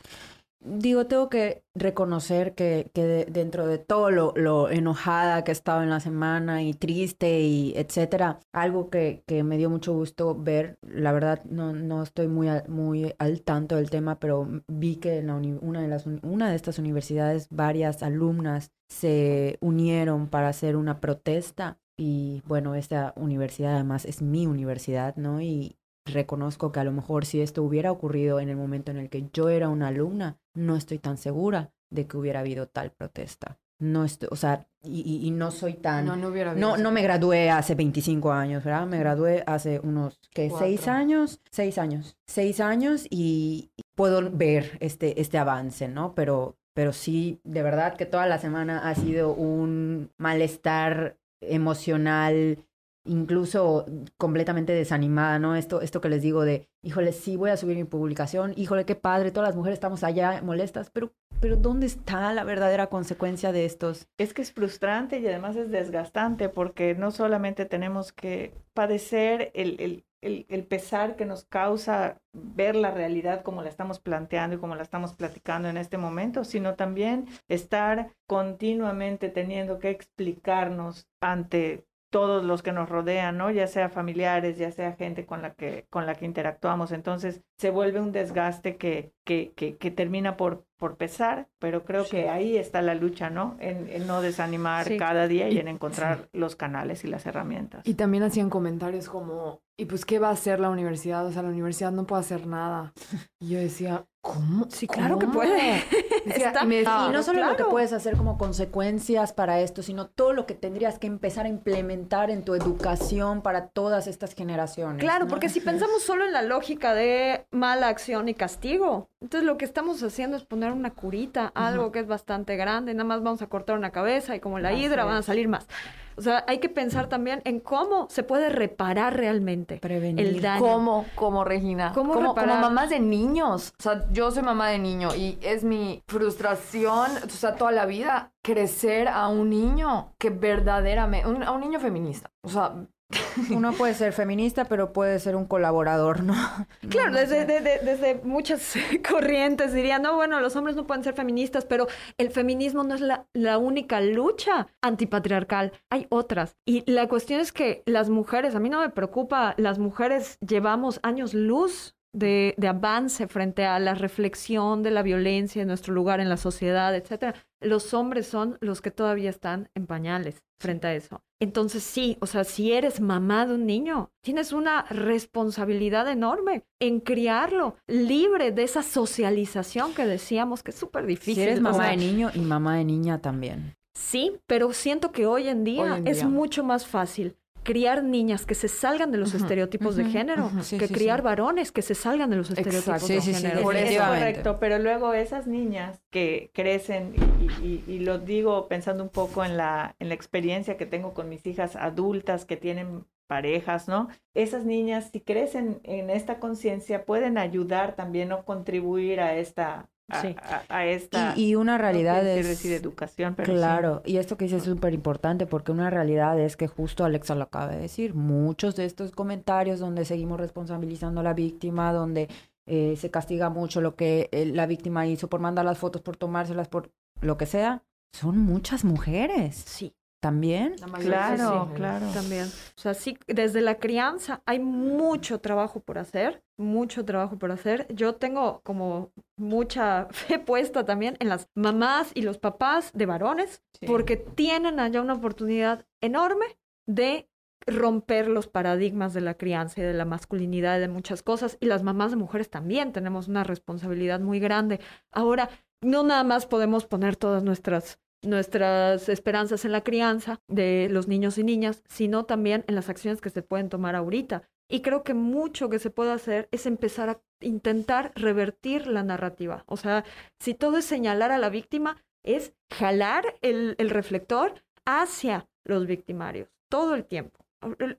S2: digo, tengo que reconocer que, que dentro de todo lo, lo, enojada que he estado en la semana y triste y etcétera, algo que, me dio mucho gusto ver, la verdad no, no estoy muy, muy al tanto del tema, pero vi que en la una, de las, una de estas universidades varias alumnas se unieron para hacer una protesta y bueno, esta universidad además es mi universidad, ¿no? Y, reconozco que a lo mejor si esto hubiera ocurrido en el momento en el que yo era una alumna, no estoy tan segura de que hubiera habido tal protesta. No estoy, o sea, y, y, no soy tan...
S1: No, no hubiera
S2: No, no me gradué hace 25 años, ¿verdad? Me gradué hace unos, ¿qué? ¿Seis años? Seis años. Seis años y puedo ver este, este avance, ¿no? Pero, pero sí, de verdad que toda la semana ha sido un malestar emocional incluso completamente desanimada, ¿no? Esto, esto que les digo de, híjole, sí voy a subir mi publicación, híjole, qué padre, todas las mujeres estamos allá molestas, pero, pero ¿dónde está la verdadera consecuencia de estos?
S4: Es que es frustrante y además es desgastante porque no solamente tenemos que padecer el, el, el, el pesar que nos causa ver la realidad como la estamos planteando y como la estamos platicando en este momento, sino también estar continuamente teniendo que explicarnos ante todos los que nos rodean, ¿no? Ya sea familiares, ya sea gente con la que, con la que interactuamos. Entonces se vuelve un desgaste que, que, que, que termina por, por pesar, pero creo que ahí está la lucha, ¿no? En, en no desanimar
S3: Sí.
S4: cada día y
S1: Y-
S4: en encontrar los canales y las herramientas.
S1: Y también hacían comentarios como, ¿y pues qué va a hacer la universidad? O sea, la universidad no puede hacer nada. Y yo decía, ¿cómo?
S3: Sí, claro que
S1: ¿Cómo?".
S3: puede. <laughs> Está-
S1: y me
S2: y no solo lo que puedes hacer como consecuencias para esto, sino todo lo que tendrías que empezar a implementar en tu educación para todas estas generaciones.
S3: Claro,
S2: ¿no?
S3: porque si pensamos <laughs> solo en la lógica de mala acción y castigo, entonces lo que estamos haciendo es poner una curita, algo que es bastante grande, nada más vamos a cortar una cabeza y como la
S4: Así
S3: hidra van a salir más. O sea, hay que pensar también en cómo se puede reparar realmente
S2: Prevenir.
S3: el daño.
S1: ¿Cómo? ¿Cómo, Regina?
S3: ¿Cómo
S1: como, como mamás de niños. O sea, yo soy mamá de niño y es mi frustración, o sea, toda la vida, crecer a un niño que verdaderamente, un- a un niño feminista. O sea, <laughs>
S2: Uno puede ser feminista, pero puede ser un colaborador, ¿no? <laughs>
S3: Claro, desde, desde muchas <laughs> corrientes dirían, no, bueno, los hombres no pueden ser feministas, pero el feminismo no es la, la única lucha antipatriarcal, hay otras. Y la cuestión es que las mujeres, a mí no me preocupa, las mujeres llevamos años luz de, de avance frente a la reflexión de la violencia en nuestro lugar en la sociedad, etcétera. Los hombres son los que todavía están en pañales frente a eso. Entonces sí, o sea, si eres mamá de un niño, tienes una responsabilidad enorme en criarlo libre de esa socialización que decíamos que es súper difícil.
S2: Si eres
S3: O
S2: mamá
S3: sea,
S2: de niño y mamá de niña también.
S3: Sí, pero siento que hoy en día
S1: Hoy en
S3: es mucho más fácil criar niñas que se salgan de los estereotipos de género.
S2: Sí,
S3: que
S2: sí,
S3: criar
S2: sí.
S3: varones que se salgan de los estereotipos
S1: Exacto.
S3: de
S2: Sí, sí, sí,
S3: género.
S4: Por eso es correcto, pero luego esas niñas que crecen, y, y- y lo digo pensando un poco en la, en la experiencia que tengo con mis hijas adultas que tienen parejas, ¿no? Esas niñas, si crecen en esta conciencia, pueden ayudar también o contribuir a esta,
S3: Sí.
S4: a- a esta,
S2: Y, y una
S4: no
S2: realidad
S4: quiero
S2: es...
S4: decir educación, pero sí.
S2: Claro, y esto que dices es súper importante porque una realidad es que justo Alexa lo acaba de decir, muchos de estos comentarios donde seguimos responsabilizando a la víctima, donde eh, se castiga mucho lo que eh, la víctima hizo por mandar las fotos, por tomárselas, por lo que sea, son muchas mujeres
S3: Sí,
S2: también.
S1: la
S4: Claro,
S1: sí.
S4: claro.
S3: también. O sea, sí, desde la crianza hay mucho trabajo por hacer, mucho trabajo por hacer. Yo tengo como mucha <laughs> fe puesta también en las mamás y los papás de varones,
S4: Sí.
S3: porque tienen allá una oportunidad enorme de romper los paradigmas de la crianza y de la masculinidad y de muchas cosas. Y las mamás de mujeres también tenemos una responsabilidad muy grande. Ahora, no nada más podemos poner todas nuestras nuestras esperanzas en la crianza de los niños y niñas, sino también en las acciones que se pueden tomar ahorita. Y creo que mucho que se puede hacer es empezar a intentar revertir la narrativa. O sea, si todo es señalar a la víctima, es jalar el, el reflector hacia los victimarios todo el tiempo.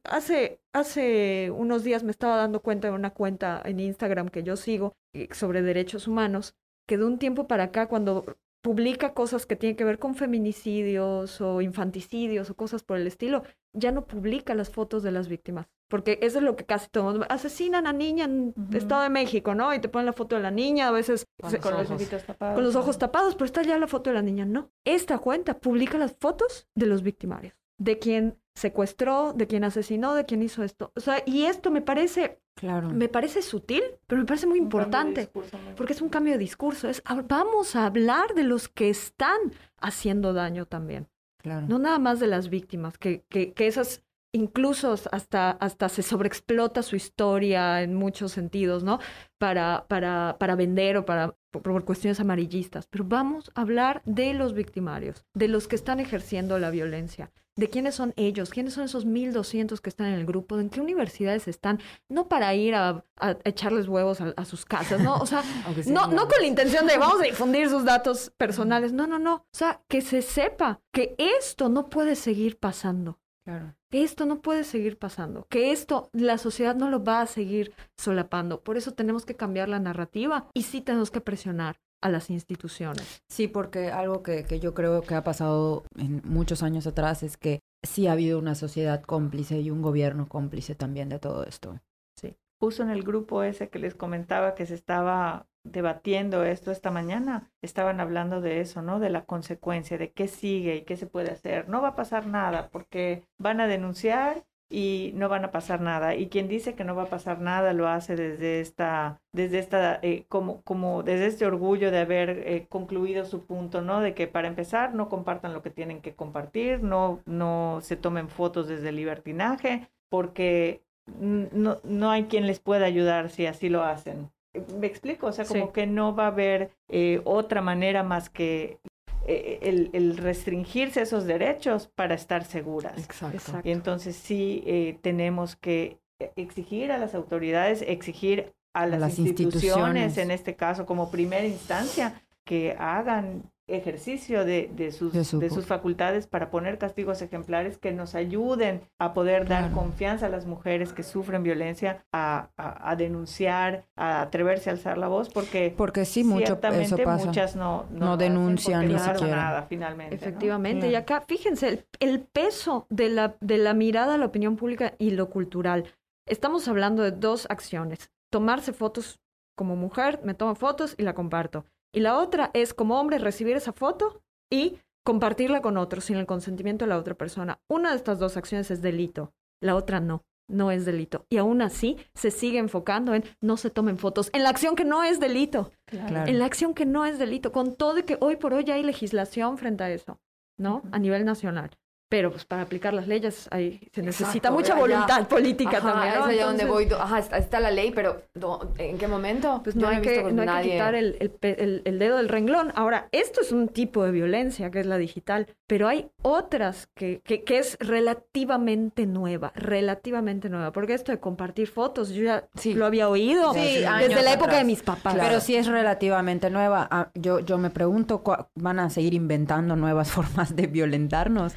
S3: Hace, hace unos días me estaba dando cuenta de una cuenta en Instagram que yo sigo eh, sobre derechos humanos, que de un tiempo para acá, cuando publica cosas que tienen que ver con feminicidios o infanticidios o cosas por el estilo, ya no publica las fotos de las víctimas. Porque eso es lo que casi todos asesinan a niña en
S4: Ujú.
S3: Estado de México, ¿no? Y te ponen la foto de la niña, a veces
S1: Con
S3: se-
S1: los ojos.
S4: tapados.
S3: con los ojos tapados, pero está ya la foto de la niña. No. Esta cuenta publica las fotos de los victimarios, de quien secuestró, de quien asesinó, de quien hizo esto. O sea, y esto me parece,
S2: Claro.
S3: me parece sutil, pero me parece muy
S4: Un
S3: importante.
S4: discurso
S3: Porque es un cambio de discurso. Es, ah, vamos a hablar de los que están haciendo daño también.
S2: claro.
S3: No nada más de las víctimas, que, que, que esas incluso hasta, hasta se sobreexplota su historia en muchos sentidos, ¿no? Para, para, para vender o para, por, cuestiones amarillistas. Pero vamos a hablar de los victimarios, de los que están ejerciendo la violencia, de quiénes son ellos, quiénes son esos 1.200 que están en el grupo, en qué universidades están, no para ir a, a echarles huevos a, a, sus casas, ¿no? O sea, <laughs> no, no con la intención de vamos a <laughs> difundir sus datos personales, no, no, no. O sea, que se sepa que esto no puede seguir pasando.
S2: Claro.
S3: Que esto no puede seguir pasando, que esto la sociedad no lo va a seguir solapando. Por eso tenemos que cambiar la narrativa y sí tenemos que presionar a las instituciones.
S2: Sí, porque algo que, que yo creo que ha pasado en muchos años atrás es que sí ha habido una sociedad cómplice y un gobierno cómplice también de todo esto.
S4: Sí. Puso en el grupo ese que les comentaba que se estaba debatiendo esto esta mañana, estaban hablando de eso, ¿no? De la consecuencia, de qué sigue y qué se puede hacer. No va a pasar nada porque van a denunciar y no van a pasar nada. Y quien dice que no va a pasar nada lo hace desde esta, desde esta, eh, como, como desde este orgullo de haber eh, concluido su punto, ¿no? De que para empezar no compartan lo que tienen que compartir, no, no se tomen fotos desde el libertinaje, porque no, no hay quien les pueda ayudar si así lo hacen. Me explico, o sea, como
S3: Sí.
S4: que no va a haber eh, otra manera más que eh, el, el restringirse esos derechos para estar seguras.
S1: Exacto.
S3: Exacto.
S4: Y entonces sí eh, tenemos que exigir a las autoridades, exigir a las,
S2: las
S4: instituciones,
S2: instituciones.
S4: en este caso como primera instancia, que hagan ejercicio de, de sus,
S2: De
S4: de,
S2: su-
S4: sus facultades para poner castigos ejemplares que nos ayuden a poder dar
S2: Claro.
S4: confianza a las mujeres que sufren violencia, a, a- a denunciar, a atreverse a alzar la voz, porque
S2: Porque sí, mucho eso pasa.
S4: muchas no,
S2: No
S4: hacen
S2: denuncian ni
S4: no pasa
S2: siquiera.
S4: nada finalmente. ¿no?
S3: Efectivamente, y
S2: Claro.
S3: acá, fíjense, el, el peso de la, de la mirada a la opinión pública y lo cultural. Estamos hablando de dos acciones. Tomarse fotos como mujer, me tomo fotos y la comparto. Y la otra es como hombre recibir esa foto y compartirla con otros sin el consentimiento de la otra persona. Una de estas dos acciones es delito, la otra no. No es delito. Y aún así se sigue enfocando en no se tomen fotos. En la acción que no es delito.
S2: Claro.
S3: En la acción que no es delito, con todo y que hoy por hoy ya hay legislación frente a eso, ¿no? A nivel nacional. Pero pues para aplicar las leyes ahí se necesita
S1: Exacto,
S3: mucha
S1: allá-
S3: voluntad política
S1: Ajá,
S3: también.
S1: es
S3: ¿no?
S1: allá donde voy. Ajá, está, está la ley, pero ¿dó- ¿en qué momento?
S3: Pues no hay, que, no hay que quitar el, el pe- el- el dedo del renglón. Ahora, esto es un tipo de violencia que es la digital, pero hay otras que, que, que es relativamente nueva, relativamente nueva, porque esto de compartir fotos, yo ya
S1: Sí.
S3: lo había oído
S1: Sí,
S3: desde la época de mis papás.
S2: Pero sí es relativamente nueva. Ah, yo, yo me pregunto, ¿cuá- ¿van a seguir inventando nuevas <laughs> formas de violentarnos?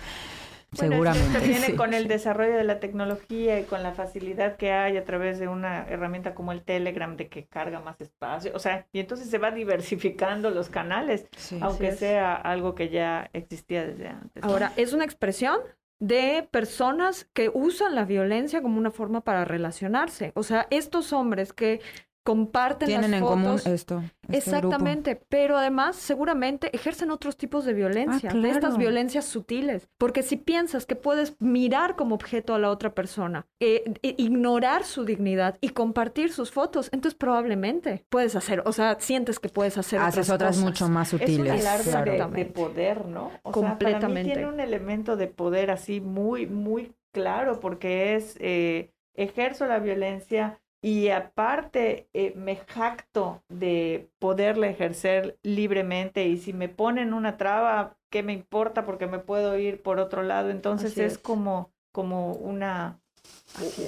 S4: Bueno,
S2: Seguramente.
S4: esto viene
S2: sí.
S4: con el desarrollo de la tecnología y con la facilidad que hay a través de una herramienta como el Telegram de que carga más espacio. O sea, y entonces se va diversificando los canales,
S2: Sí.
S4: aunque
S3: es.
S4: sea algo que ya existía desde antes.
S3: Ahora, es una expresión de personas que usan la violencia como una forma para relacionarse. O sea, estos hombres que comparten
S2: Tienen
S3: las
S2: en común
S3: fotos.
S2: esto. este grupo.
S3: Exactamente, pero además seguramente ejercen otros tipos de violencia, de estas violencias sutiles, porque si piensas que puedes mirar como objeto a la otra persona, eh, ignorar su dignidad y compartir sus fotos, entonces probablemente puedes hacer, o sea, sientes que puedes hacer
S2: Haces otras
S3: cosas.
S2: mucho más
S4: Es un
S2: sutiles.
S4: alarde
S2: claro.
S4: de, poder, ¿no? O sea, para mí
S3: Completamente.
S4: tiene un elemento de poder así muy, muy claro, porque es eh, ejerzo la violencia y aparte eh, me jacto de poderla ejercer libremente y si me ponen una traba, ¿qué me importa? Porque me puedo ir por otro lado. Entonces es,
S3: es.
S4: como, como una,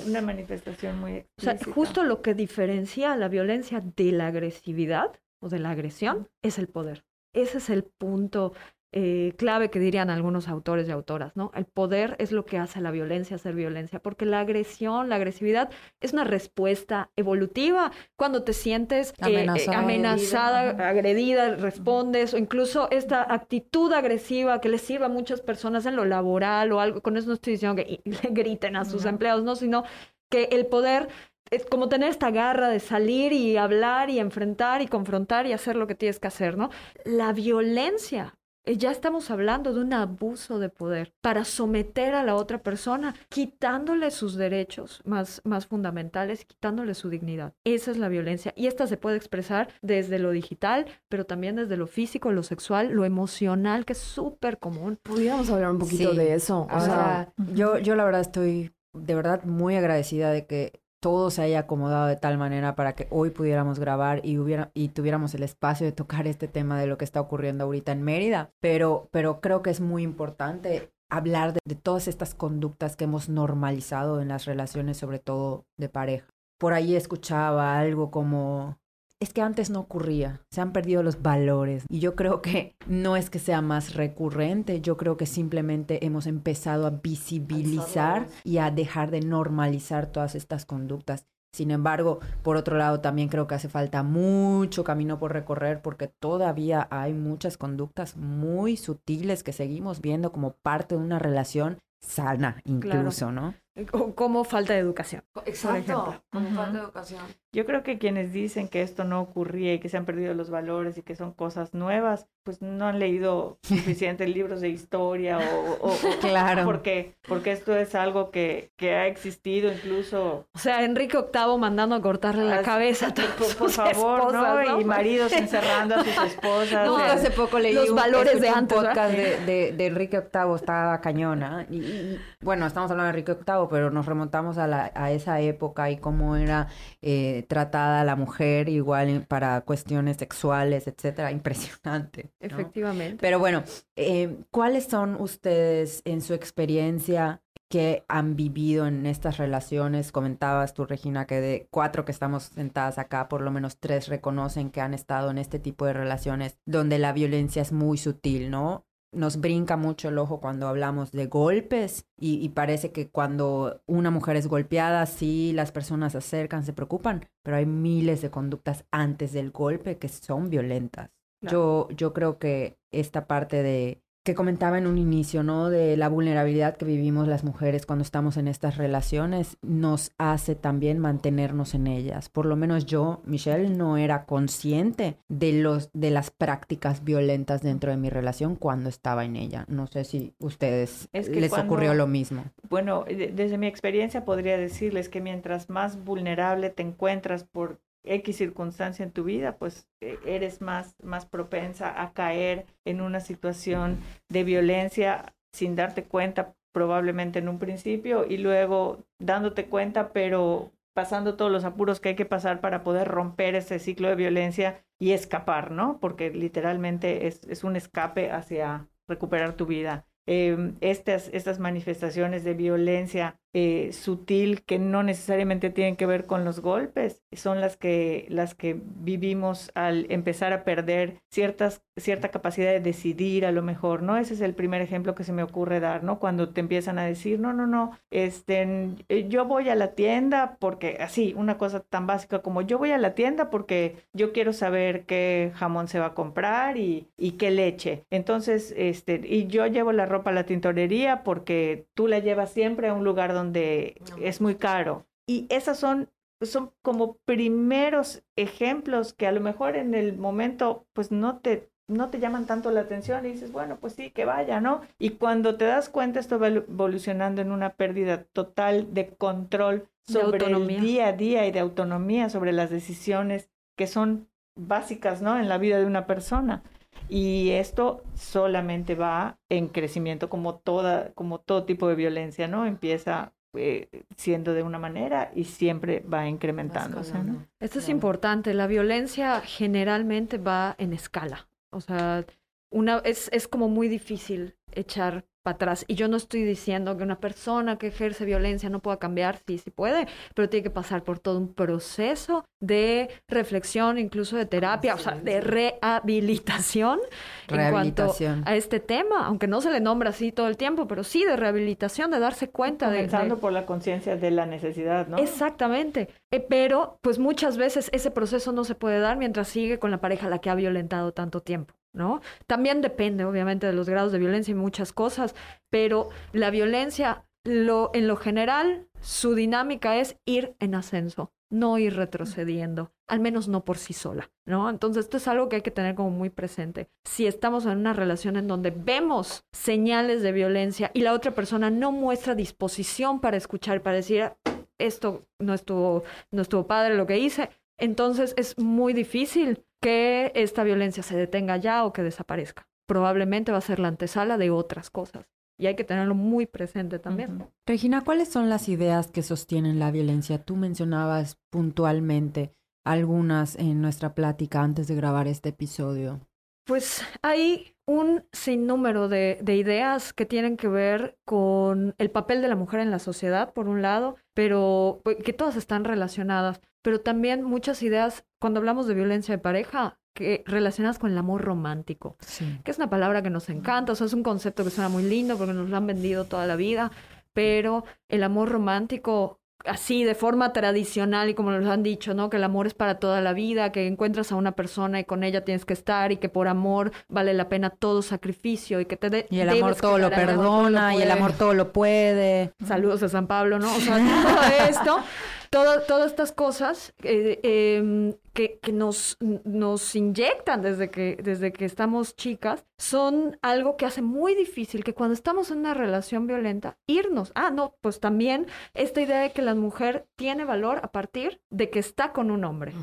S4: una manifestación muy
S3: O sea,
S4: explícita.
S3: justo lo que diferencia a la violencia de la agresividad o de la agresión es el poder. Ese es el punto eh, clave que dirían algunos autores y autoras, ¿no? El poder es lo que hace la violencia ser violencia, porque la agresión, la agresividad es una respuesta evolutiva. Cuando te sientes eh, eh,
S2: Amenazada.
S4: Agredida.
S3: agredida, respondes, o incluso esta actitud agresiva que les sirve a muchas personas en lo laboral o algo. Con eso no estoy diciendo que <laughs> le griten a sus
S4: No.
S3: empleados, no, sino que el poder es como tener esta garra de salir y hablar y enfrentar y confrontar y hacer lo que tienes que hacer, ¿no? La violencia, ya estamos hablando de un abuso de poder para someter a la otra persona, quitándole sus derechos más, más fundamentales, quitándole su dignidad. Esa es la violencia y esta se puede expresar desde lo digital, pero también desde lo físico, lo sexual, lo emocional, que es súper común.
S1: Pudiéramos hablar un poquito
S2: Sí.
S1: de eso. O sea,
S2: yo, yo la verdad estoy de verdad muy agradecida de que todo se haya acomodado de tal manera para que hoy pudiéramos grabar y hubiera y tuviéramos el espacio de tocar este tema de lo que está ocurriendo ahorita en Mérida, pero pero creo que es muy importante hablar de, de todas estas conductas que hemos normalizado en las relaciones, sobre todo de pareja. Por ahí escuchaba algo como es que antes no ocurría, se han perdido los valores y yo creo que no es que sea más recurrente, yo creo que simplemente hemos empezado a visibilizar y a dejar de normalizar todas estas conductas. Sin embargo, por otro lado, también creo que hace falta mucho camino por recorrer porque todavía hay muchas conductas muy sutiles que seguimos viendo como parte de una relación sana, incluso, ¿no?
S3: Como falta de educación.
S1: Exacto, como falta de educación.
S4: Yo creo que quienes dicen que esto no ocurría y que se han perdido los valores y que son cosas nuevas, pues no han leído suficientes <laughs> libros de historia o, o,
S2: claro.
S4: porque porque esto es algo que, que ha existido incluso.
S3: O sea, Enrique VIII mandando a cortarle la cabeza a todos
S4: por, por favor,
S3: esposas,
S4: ¿no? Y maridos <laughs> encerrando a sus esposas.
S2: No,
S4: eh,
S2: hace poco leí
S3: los
S2: un,
S3: valores de
S2: un
S3: antes,
S2: podcast de, de, de Enrique VIII, estaba cañona. Y, y, bueno, estamos hablando de Enrique VIII, pero nos remontamos a, la, a esa época y cómo era eh, tratada la mujer igual para cuestiones sexuales, etcétera. <laughs> Impresionante. ¿no?
S3: Efectivamente.
S2: Pero bueno, eh, ¿cuáles son ustedes en su experiencia que han vivido en estas relaciones? Comentabas tú, Regina, que de cuatro que estamos sentadas acá, por lo menos tres reconocen que han estado en este tipo de relaciones donde la violencia es muy sutil, ¿no? Nos brinca mucho el ojo cuando hablamos de golpes y, y, parece que cuando una mujer es golpeada, sí, las personas se acercan, se preocupan, pero hay miles de conductas antes del golpe que son violentas. Claro. Yo, yo creo que esta parte de que comentaba en un inicio, ¿no? De la vulnerabilidad que vivimos las mujeres cuando estamos en estas relaciones, nos hace también mantenernos en ellas. Por lo menos yo, Michelle, no era consciente de los de las prácticas violentas dentro de mi relación cuando estaba en ella. No sé si ustedes
S4: es que
S2: les
S4: cuando,
S2: ocurrió lo mismo.
S4: Bueno, desde mi experiencia podría decirles que mientras más vulnerable te encuentras por X circunstancia en tu vida, pues eres más, más propensa a caer en una situación de violencia sin darte cuenta probablemente en un principio y luego dándote cuenta, pero pasando todos los apuros que hay que pasar para poder romper ese ciclo de violencia y escapar, ¿no? Porque literalmente es, es un escape hacia recuperar tu vida. Eh, estas, estas manifestaciones de violencia eh, sutil que no necesariamente tienen que ver con los golpes son las que las que vivimos al empezar a perder ciertas cierta capacidad de decidir a lo mejor no ese es el primer ejemplo que se me ocurre dar no cuando te empiezan a decir no no no este yo voy a la tienda porque así una cosa tan básica como yo voy a la tienda porque yo quiero saber qué jamón se va a comprar y, y qué leche entonces este y yo llevo la ropa a la tintorería porque tú la llevas siempre a un lugar donde no. es muy caro. Y esas son, son como primeros ejemplos que a lo mejor en el momento pues no te, no te llaman tanto la atención y dices, bueno, pues sí, que vaya, ¿no? Y cuando te das cuenta esto va evolucionando en una pérdida total de control sobre el día a día y de autonomía sobre las decisiones que son básicas, ¿no? En la vida de una persona. Y esto solamente va en crecimiento como toda, como todo tipo de violencia, ¿no? Empieza eh, siendo de una manera y siempre va incrementándose, ¿no?
S3: Esto es claro. importante. La violencia generalmente va en escala. O sea, una, es, es como muy difícil echar para atrás. Y yo no estoy diciendo que una persona que ejerce violencia no pueda cambiar, sí, sí puede, pero tiene que pasar por todo un proceso de reflexión, incluso de terapia, o sea, de rehabilitación, en cuanto a este tema, aunque no se le nombra así todo el tiempo, pero sí de rehabilitación, de darse cuenta
S4: Comenzando
S3: de... de...
S4: por la conciencia de la necesidad, ¿no?
S3: Exactamente. Eh, pero, pues muchas veces ese proceso no se puede dar mientras sigue con la pareja a la que ha violentado tanto tiempo. ¿no? También depende, obviamente, de los grados de violencia y muchas cosas, pero la violencia, lo, en lo general, su dinámica es ir en ascenso, no ir retrocediendo, al menos no por sí sola, ¿no? Entonces, esto es algo que hay que tener como muy presente. Si estamos en una relación en donde vemos señales de violencia y la otra persona no muestra disposición para escuchar, para decir, esto no estuvo, no estuvo padre lo que hice, entonces es muy difícil que esta violencia se detenga ya o que desaparezca. Probablemente va a ser la antesala de otras cosas. Y hay que tenerlo muy presente también.
S2: Regina, ¿cuáles son las ideas que sostienen la violencia? Tú mencionabas puntualmente algunas en nuestra plática antes de grabar este episodio.
S3: Pues hay un sinnúmero de, de, ideas que tienen que ver con el papel de la mujer en la sociedad, por un lado, pero pues, que todas están relacionadas, pero también muchas ideas, cuando hablamos de violencia de pareja, que relacionadas con el amor romántico,
S2: Sí.
S3: que es una palabra que nos encanta, o sea, es un concepto que suena muy lindo porque nos lo han vendido toda la vida, pero el amor romántico así de forma tradicional y como nos han dicho, ¿no? Que el amor es para toda la vida, que encuentras a una persona y con ella tienes que estar y que por amor vale la pena todo sacrificio y que te de
S2: Y el amor todo lo
S3: quedar, el amor todo lo
S2: perdona y el amor todo lo puede.
S3: Saludos a San Pablo, ¿no? O sea, <laughs> todo esto, todo- todas estas cosas eh, em, que, que nos, nos inyectan desde que, desde que estamos chicas son algo que hace muy difícil que cuando estamos en una relación violenta, irnos. Ah, no, pues también esta idea de que la mujer tiene valor a partir de que está con un hombre.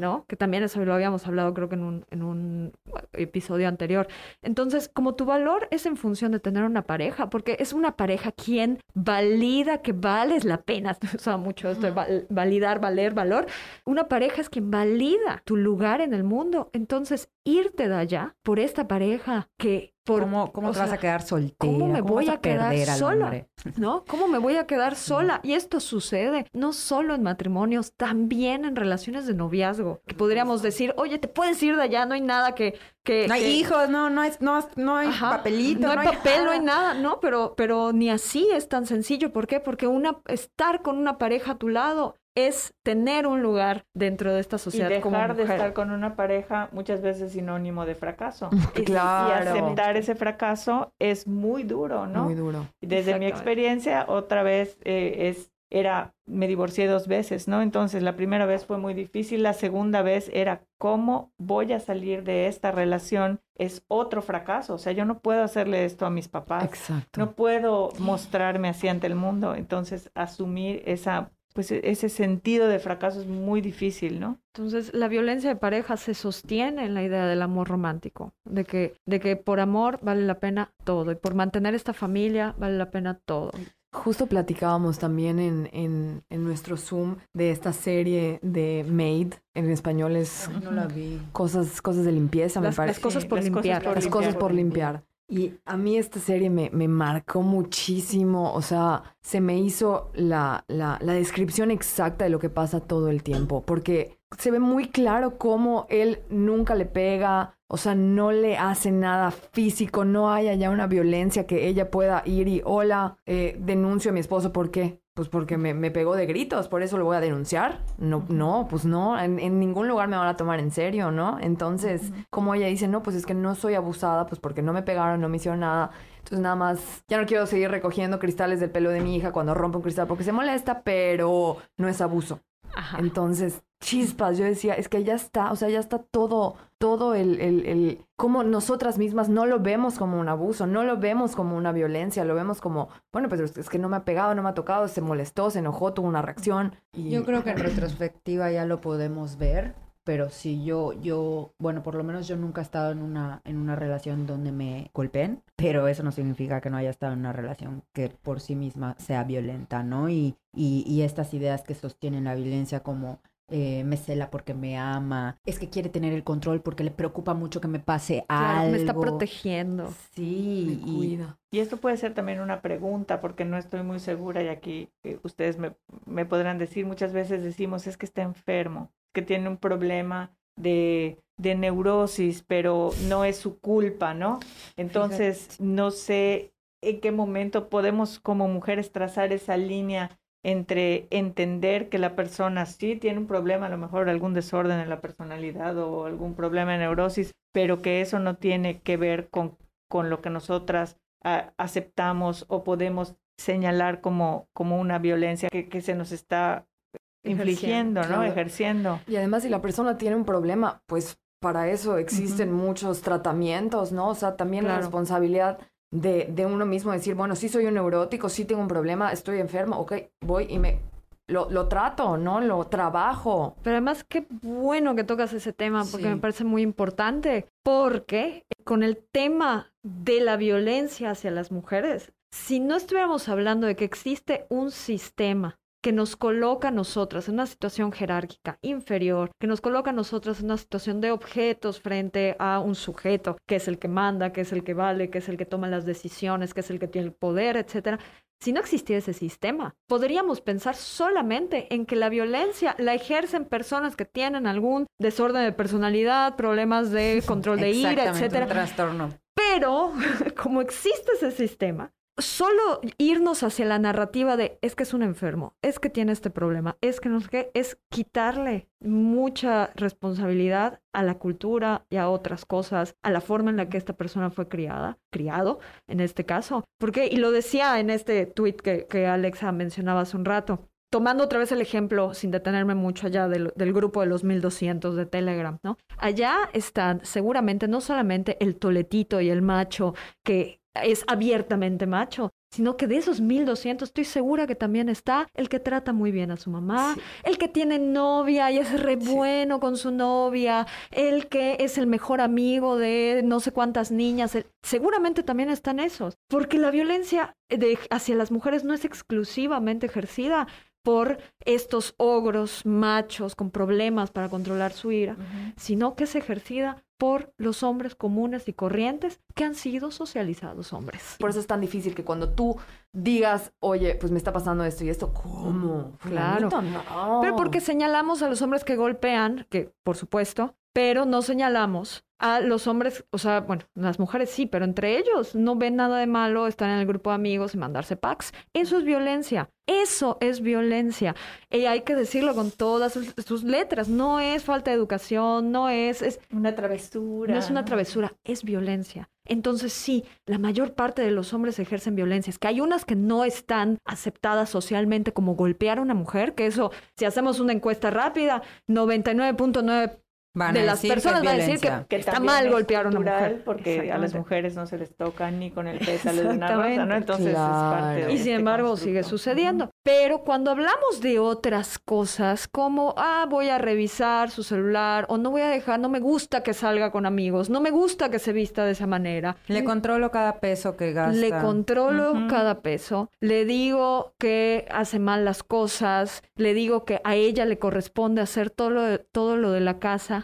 S3: ¿no? Que también eso lo habíamos hablado creo que en un, en un episodio anterior. Entonces, como tu valor es en función de tener una pareja, porque es una pareja quien valida que vales la pena, <laughs> usa mucho esto de val- validar, valer, valor. Una pareja es quien valida tu lugar en el mundo. Entonces, irte de allá por esta pareja que por
S2: ¿Cómo, te vas a quedar soltera?
S3: ¿cómo me voy a quedar sola? ¿no? ¿Cómo me voy a quedar sola? Y esto sucede no solo en matrimonios, también en relaciones de noviazgo. Que podríamos decir, oye, te puedes ir de allá, no hay nada que... que
S2: No hay
S3: que-
S2: hijos, no, no, es, no, no hay
S3: Ajá,
S2: papelito.
S3: No hay papel, no hay nada, ¿no? Pero, pero ni así es tan sencillo. ¿Por qué? Porque una, estar con una pareja a tu lado es tener un lugar dentro de esta
S4: Y
S3: sociedad como
S4: dejar de estar con una pareja muchas veces es sinónimo de fracaso. <laughs> Y-
S1: Claro.
S4: Y aceptar ese fracaso es muy duro, ¿no?
S1: Muy duro.
S4: Y Desde mi experiencia, otra vez eh, es era me divorcié dos veces, ¿no? Entonces la primera vez fue muy difícil, la segunda vez era cómo voy a salir de esta relación es otro fracaso, o sea, yo no puedo hacerle esto a mis papás,
S1: Exacto.
S4: no puedo mostrarme así ante el mundo, entonces asumir esa pues e- ese sentido de fracaso es muy difícil, ¿no?
S3: Entonces, la violencia de pareja se sostiene en la idea del amor romántico, de que, de que por amor vale la pena todo y por mantener esta familia vale la pena todo.
S1: Justo platicábamos también en, en, en nuestro Zoom de esta serie de Maid, en español es
S2: No la vi.
S1: cosas, cosas de limpieza, me
S3: Las, las
S1: parece.
S3: cosas por
S4: las cosas
S3: limpiar.
S4: por
S1: Las
S4: limpiar.
S1: cosas por limpiar. Y a mí esta serie me, marcó muchísimo, o sea, se me hizo la, la, la descripción exacta de lo que pasa todo el tiempo, porque se ve muy claro cómo él nunca le pega, o sea, no le hace nada físico, no hay allá una violencia que ella pueda ir y, hola, eh, denuncio a mi esposo, ¿por qué? Pues porque me, me pegó de gritos, por eso lo voy a denunciar. No, no, pues no, en, en ningún lugar me van a tomar en serio, ¿no? Entonces, como ella dice, no, pues es que no soy abusada, pues porque no me pegaron, no me hicieron nada. Entonces nada más, ya no quiero seguir recogiendo cristales del pelo de mi hija cuando rompe un cristal porque se molesta, pero no es abuso.
S3: Ajá.
S1: Entonces, chispas, yo decía, es que ya está, o sea, ya está todo, todo el, el, el, como nosotras mismas no lo vemos como un abuso, no lo vemos como una violencia, lo vemos como, bueno, pues es que no me ha pegado, no me ha tocado, se molestó, se enojó, tuvo una reacción. Y...
S2: Yo creo que en retrospectiva ya lo podemos ver, pero sí yo, yo, bueno, por lo menos yo nunca he estado en una, en una relación donde me golpeen, pero eso no significa que no haya estado en una relación que por sí misma sea violenta, ¿no? Y, y, y estas ideas que sostienen la violencia como eh, me cela porque me ama, es que quiere tener el control porque le preocupa mucho que me pase
S3: Claro,
S2: algo.
S3: me está protegiendo.
S2: Sí,
S1: me
S2: y,
S1: cuida.
S4: Y esto puede ser también una pregunta, porque no estoy muy segura y aquí eh, ustedes me, me podrán decir, muchas veces decimos, es que está enfermo, que tiene un problema de, de neurosis, pero no es su culpa, ¿no? Entonces, no sé en qué momento podemos como mujeres trazar esa línea entre entender que la persona sí tiene un problema, a lo mejor algún desorden en la personalidad o algún problema de neurosis, pero que eso no tiene que ver con, con lo que nosotras ah, aceptamos o podemos señalar como, como una violencia que, que se nos está infligiendo, ¿no?
S1: claro.
S4: Ejerciendo.
S1: Y además, si la persona tiene un problema, pues para eso existen muchos tratamientos, ¿no? O sea, también la responsabilidad de, de uno mismo decir, bueno, sí soy un neurótico, sí tengo un problema, estoy enfermo, ok, voy y me lo, lo trato, ¿no? Lo trabajo.
S3: Pero además, qué bueno que tocas ese tema, porque
S2: Sí.
S3: me parece muy importante, porque con el tema de la violencia hacia las mujeres si no estuviéramos hablando de que existe un sistema que nos coloca a nosotras en una situación jerárquica inferior, que nos coloca a nosotras en una situación de objetos frente a un sujeto, que es el que manda, que es el que vale, que es el que toma las decisiones, que es el que tiene el poder, etcétera. Si no existiera ese sistema, podríamos pensar solamente en que la violencia la ejercen personas que tienen algún desorden de personalidad, problemas de <laughs> control de ira, etcétera.
S2: Un trastorno.
S3: Pero <laughs> como existe ese sistema, solo irnos hacia la narrativa de es que es un enfermo, es que tiene este problema, es que no sé qué, es quitarle mucha responsabilidad a la cultura y a otras cosas, a la forma en la que esta persona fue criada, criado en este caso. Porque, y lo decía en este tweet que, que Alexa mencionaba hace un rato, tomando otra vez el ejemplo, sin detenerme mucho allá del, del, grupo de los 1200 de Telegram, ¿no? Allá están seguramente no solamente el toletito y el macho que es abiertamente macho, sino que de esos 1200 estoy segura que también está el que trata muy bien a su mamá, el que tiene novia y es re bueno con su novia, el que es el mejor amigo de no sé cuántas niñas, seguramente también están esos, porque la violencia de, hacia las mujeres no es exclusivamente ejercida por estos ogros machos con problemas para controlar su ira, sino que es ejercida por los hombres comunes y corrientes que han sido socializados hombres.
S1: Por eso es tan difícil que cuando tú digas, oye, pues me está pasando esto y esto, ¿cómo?
S3: Claro.
S1: No.
S3: Pero porque señalamos a los hombres que golpean, que por supuesto, pero no señalamos a los hombres, o sea, bueno, las mujeres sí, pero entre ellos no ven nada de malo estar en el grupo de amigos y mandarse packs. Eso es violencia. Eso es violencia. Y hay que decirlo con todas sus, letras. No es falta de educación, no es, es...
S4: Una travesura.
S3: No es una travesura, es violencia. Entonces sí, la mayor parte de los hombres ejercen violencia. Es que hay unas que no están aceptadas socialmente como golpear a una mujer, que eso, si hacemos una encuesta rápida, 99.9 de las personas va a decir que, está mal golpear a una mujer.
S4: Porque a las mujeres no se les toca ni con el pétalo de una rosa, ¿no? Entonces es parte de
S3: Y sin
S4: este
S3: embargo sigue sucediendo. Pero cuando hablamos de otras cosas, como, ah, voy a revisar su celular, o no voy a dejar, no me gusta que salga con amigos, no me gusta que se vista de esa manera.
S2: Le controlo cada peso que gasta.
S3: Le controlo cada peso. Le digo que hace mal las cosas. Le digo que a ella le corresponde hacer todo lo de, todo lo de la casa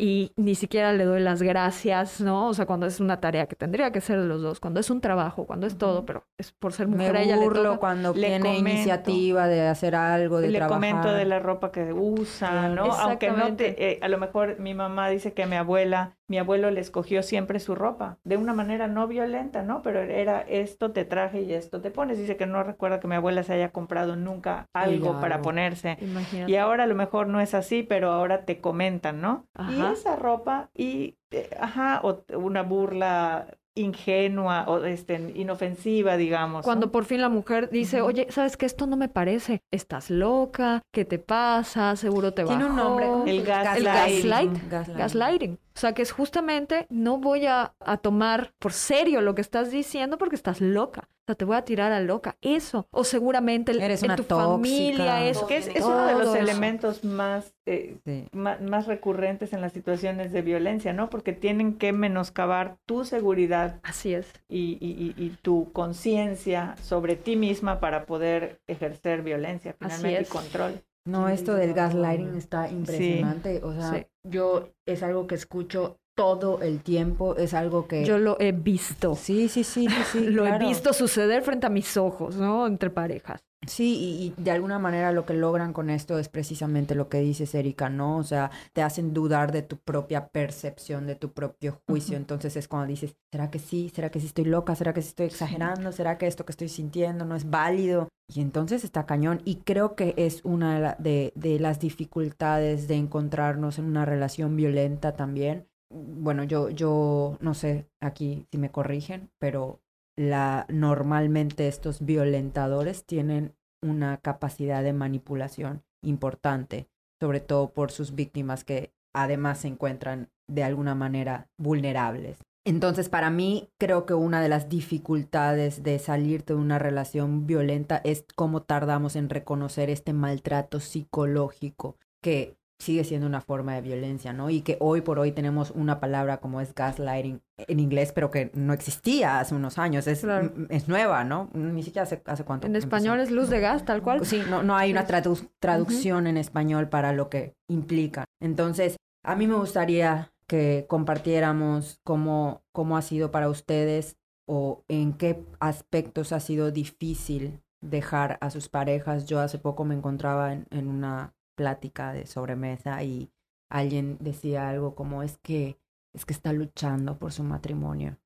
S3: y ni siquiera le doy las gracias, ¿no? O sea, cuando es una tarea que tendría que ser de los dos, cuando es un trabajo, cuando es todo, pero es por ser mujer
S2: Me
S3: a ella le
S2: burlo
S3: toca.
S2: cuando
S4: Le
S2: tiene
S4: comento.
S2: iniciativa de hacer algo, de
S4: le
S2: trabajar.
S4: comento de la ropa que usa, ¿no? Aunque no te, eh, a lo mejor mi mamá dice que mi abuela, mi abuelo le escogió siempre su ropa, de una manera no violenta, ¿no? Pero era esto te traje y esto te pones. Dice que no recuerda que mi abuela se haya comprado nunca algo para ponerse.
S3: Imagínate.
S4: Y ahora a lo mejor no es así, pero ahora te comentan, ¿no? Y
S3: Ajá.
S4: Esa ropa y, eh, ajá, o una burla ingenua o este, inofensiva, digamos. ¿no?
S3: Cuando por fin la mujer dice, oye, ¿sabes qué? Esto no me parece. Estás loca, ¿qué te pasa? Seguro te
S2: Tiene un
S3: bajó".
S2: nombre. ¿cómo
S4: El?
S3: El
S4: gaslighting.
S3: gaslight.
S2: Gaslighting.
S3: Gaslighting. O sea, que es justamente, no voy a, a tomar por serio lo que estás diciendo porque estás loca. Sea, te voy a tirar a loca. Eso. O seguramente el-
S2: Eres
S3: en
S2: una
S3: tu
S2: tóxica.
S3: familia eso.
S4: que es, es uno de los elementos más, eh,
S2: Sí.
S4: más, recurrentes en las situaciones de violencia, ¿no? Porque tienen que menoscabar tu seguridad
S3: Así es.
S4: y, y- y- y tu conciencia sobre ti misma para poder ejercer violencia,
S3: Así
S4: finalmente, y control.
S2: No, esto del gaslighting está impresionante. O sea,
S3: Sí.
S2: yo es algo que escucho todo el tiempo, es algo que...
S3: Yo lo he visto.
S2: Sí, sí, sí, sí, sí. <laughs>
S3: lo
S2: claro.
S3: he visto suceder frente a mis ojos, ¿no? Entre parejas.
S2: Sí, y, y de alguna manera lo que logran con esto es precisamente lo que dices, Erika, ¿no? O sea, te hacen dudar de tu propia percepción, de tu propio juicio. Entonces es cuando dices, ¿será que sí? ¿Será que sí estoy loca? ¿Será que sí estoy exagerando? ¿Será que esto que estoy sintiendo no es válido? Y entonces está cañón. Y creo que es una de las dificultades de encontrarnos en una relación violenta también. Bueno, yo, yo no sé aquí si me corrigen, pero la, normalmente estos violentadores tienen una capacidad de manipulación importante, sobre todo por sus víctimas que además se encuentran de alguna manera vulnerables. Entonces, para mí, creo que una de las dificultades de salir de una relación violenta es cómo tardamos en reconocer este maltrato psicológico que sigue siendo una forma de violencia, ¿no? Y que hoy por hoy tenemos una palabra como es gaslighting en inglés, pero que no existía hace unos años, es, es nueva, ¿no? Ni siquiera hace, hace cuánto.
S3: En español es luz de gas, tal cual.
S2: Sí, no, no hay una <laughs> traducción en español para lo que implica. Entonces, a mí me gustaría que compartiéramos cómo, cómo ha sido para ustedes o en qué aspectos ha sido difícil dejar a sus parejas. Yo hace poco me encontraba en, en una plática de sobremesa y alguien decía algo como es que es que está luchando por su matrimonio.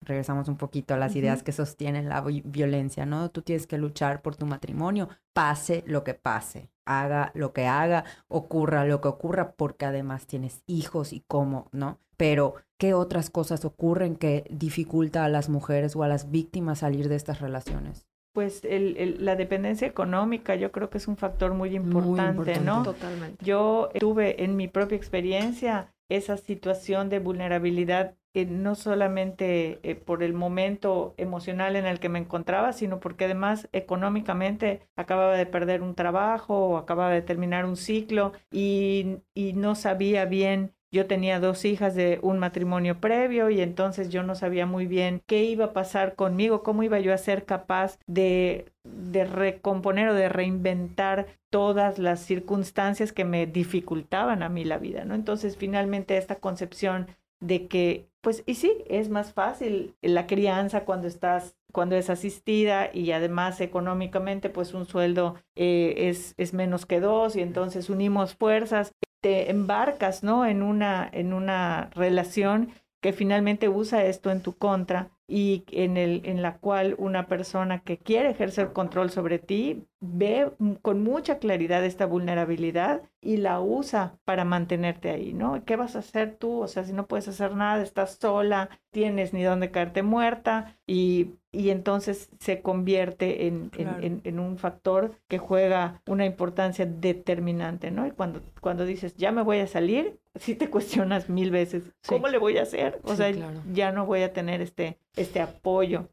S2: Regresamos un poquito a las ideas que sostienen la violencia, ¿no? Tú tienes que luchar por tu matrimonio, pase lo que pase, haga lo que haga, ocurra lo que ocurra, porque además tienes hijos y cómo, ¿no? Pero, ¿qué otras cosas ocurren que dificulta a las mujeres o a las víctimas salir de estas relaciones?
S4: Pues el, la dependencia económica yo creo que es un factor muy importante, ¿no?
S3: Totalmente.
S4: Yo tuve en mi propia experiencia esa situación de vulnerabilidad eh, no solamente eh, por el momento emocional en el que me encontraba, sino porque además económicamente acababa de perder un trabajo o acababa de terminar un ciclo y, y no sabía bien yo tenía dos hijas de un matrimonio previo y entonces yo no sabía muy bien qué iba a pasar conmigo, cómo iba yo a ser capaz de, de recomponer o de reinventar todas las circunstancias que me dificultaban a mí la vida, ¿no? Entonces finalmente esta concepción de que, pues, y sí, es más fácil la crianza cuando estás cuando es asistida y además económicamente pues un sueldo eh, es, es menos que dos y entonces unimos fuerzas te embarcas, ¿no? En una, en una relación que finalmente usa esto en tu contra y en, el, en la cual una persona que quiere ejercer control sobre ti ve con mucha claridad esta vulnerabilidad y la usa para mantenerte ahí, ¿no? ¿Qué vas a hacer tú? O sea, si no puedes hacer nada, estás sola, tienes ni dónde caerte muerta y, y entonces se convierte en, en, en, un factor que juega una importancia determinante, ¿no? Y cuando, cuando dices, ya me voy a salir, si te cuestionas mil veces, ¿cómo le voy a hacer? O sea, ya no voy a tener este, este apoyo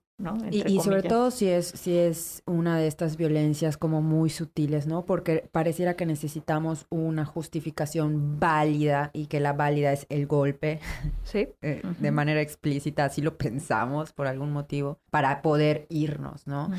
S2: y, sobre todo si es, si es una de estas violencias como muy sutiles, ¿no? Porque pareciera que necesitamos una justificación válida y que la válida es el golpe. <laughs>
S3: Sí.
S2: Eh, de manera explícita, así lo pensamos por algún motivo, para poder irnos, ¿no?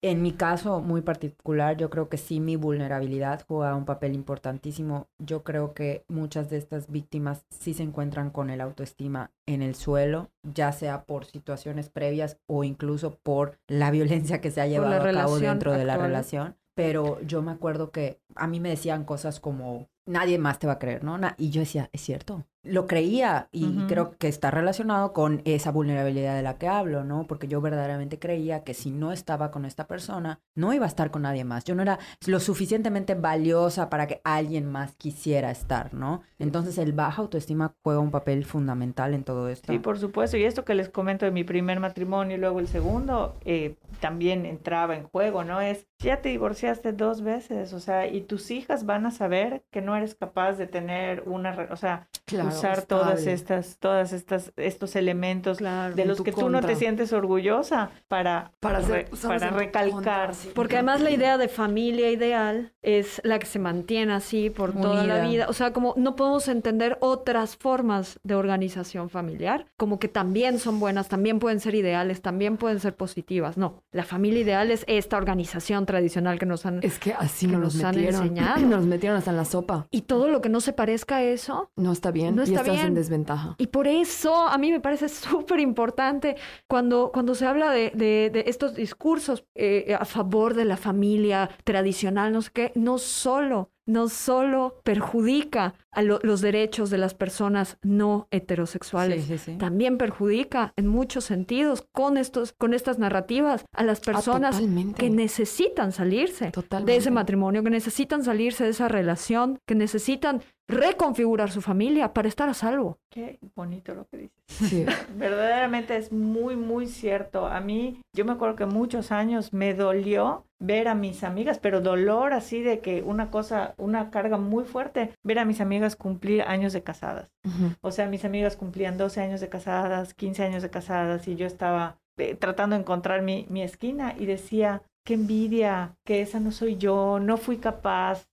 S2: En mi caso muy particular, yo creo que sí mi vulnerabilidad juega un papel importantísimo. Yo creo que muchas de estas víctimas sí se encuentran con el autoestima en el suelo, ya sea por situaciones previas o incluso por la <laughs> violencia que se ha llevado a cabo dentro de la relación. Pero yo me acuerdo que a mí me decían cosas como, nadie más te va a creer, ¿no? y yo decía, es cierto, lo creía y creo que está relacionado con esa vulnerabilidad de la que hablo, ¿no? Porque yo verdaderamente creía que si no estaba con esta persona, no iba a estar con nadie más. Yo no era lo suficientemente valiosa para que alguien más quisiera estar, ¿no? Entonces el baja autoestima juega un papel fundamental en todo esto.
S4: Sí, por supuesto. Y esto que les comento de mi primer matrimonio y luego el segundo, eh, también entraba en juego, ¿no? Es, ya te divorciaste dos veces, o sea, y tus hijas van a saber que no eres capaz de tener una, o sea, usar todas estas, todas estas, estos elementos de los que tú no te sientes orgullosa para, para, para recalcar.
S3: Porque además la idea de familia ideal es la que se mantiene así por toda la vida. O sea, como no podemos entender otras formas de organización familiar, como que también son buenas, también pueden ser ideales, también pueden ser positivas. No, la familia ideal es esta organización tradicional que nos han
S1: Es que así nos, metieron. han enseñado. <clears throat> Nos metieron hasta en la sopa.
S3: Y todo lo que no se parezca a eso
S1: no está bien. No está estás en desventaja.
S3: Y por eso a mí me parece <laughs> súper importante cuando, cuando se habla de, de, estos discursos eh, a favor de la familia tradicional, no sé qué, no solo no solo perjudica a los derechos de las personas no heterosexuales, también perjudica en muchos sentidos con estos, con estas narrativas a las ah, personas que necesitan salirse de ese matrimonio, que necesitan salirse de esa relación, que necesitan reconfigurar su familia para estar a salvo.
S4: Qué bonito lo que dices. <laughs> Verdaderamente es muy, muy cierto. A mí, yo me acuerdo que muchos años me dolió ver a mis amigas, pero dolor así de que una cosa, una carga muy fuerte, ver a mis amigas cumplir años de casadas. O sea, mis amigas cumplían 12 años de casadas, 15 años de casadas y yo estaba eh, tratando de encontrar mi, mi esquina y decía, qué envidia, que esa no soy yo, no fui capaz,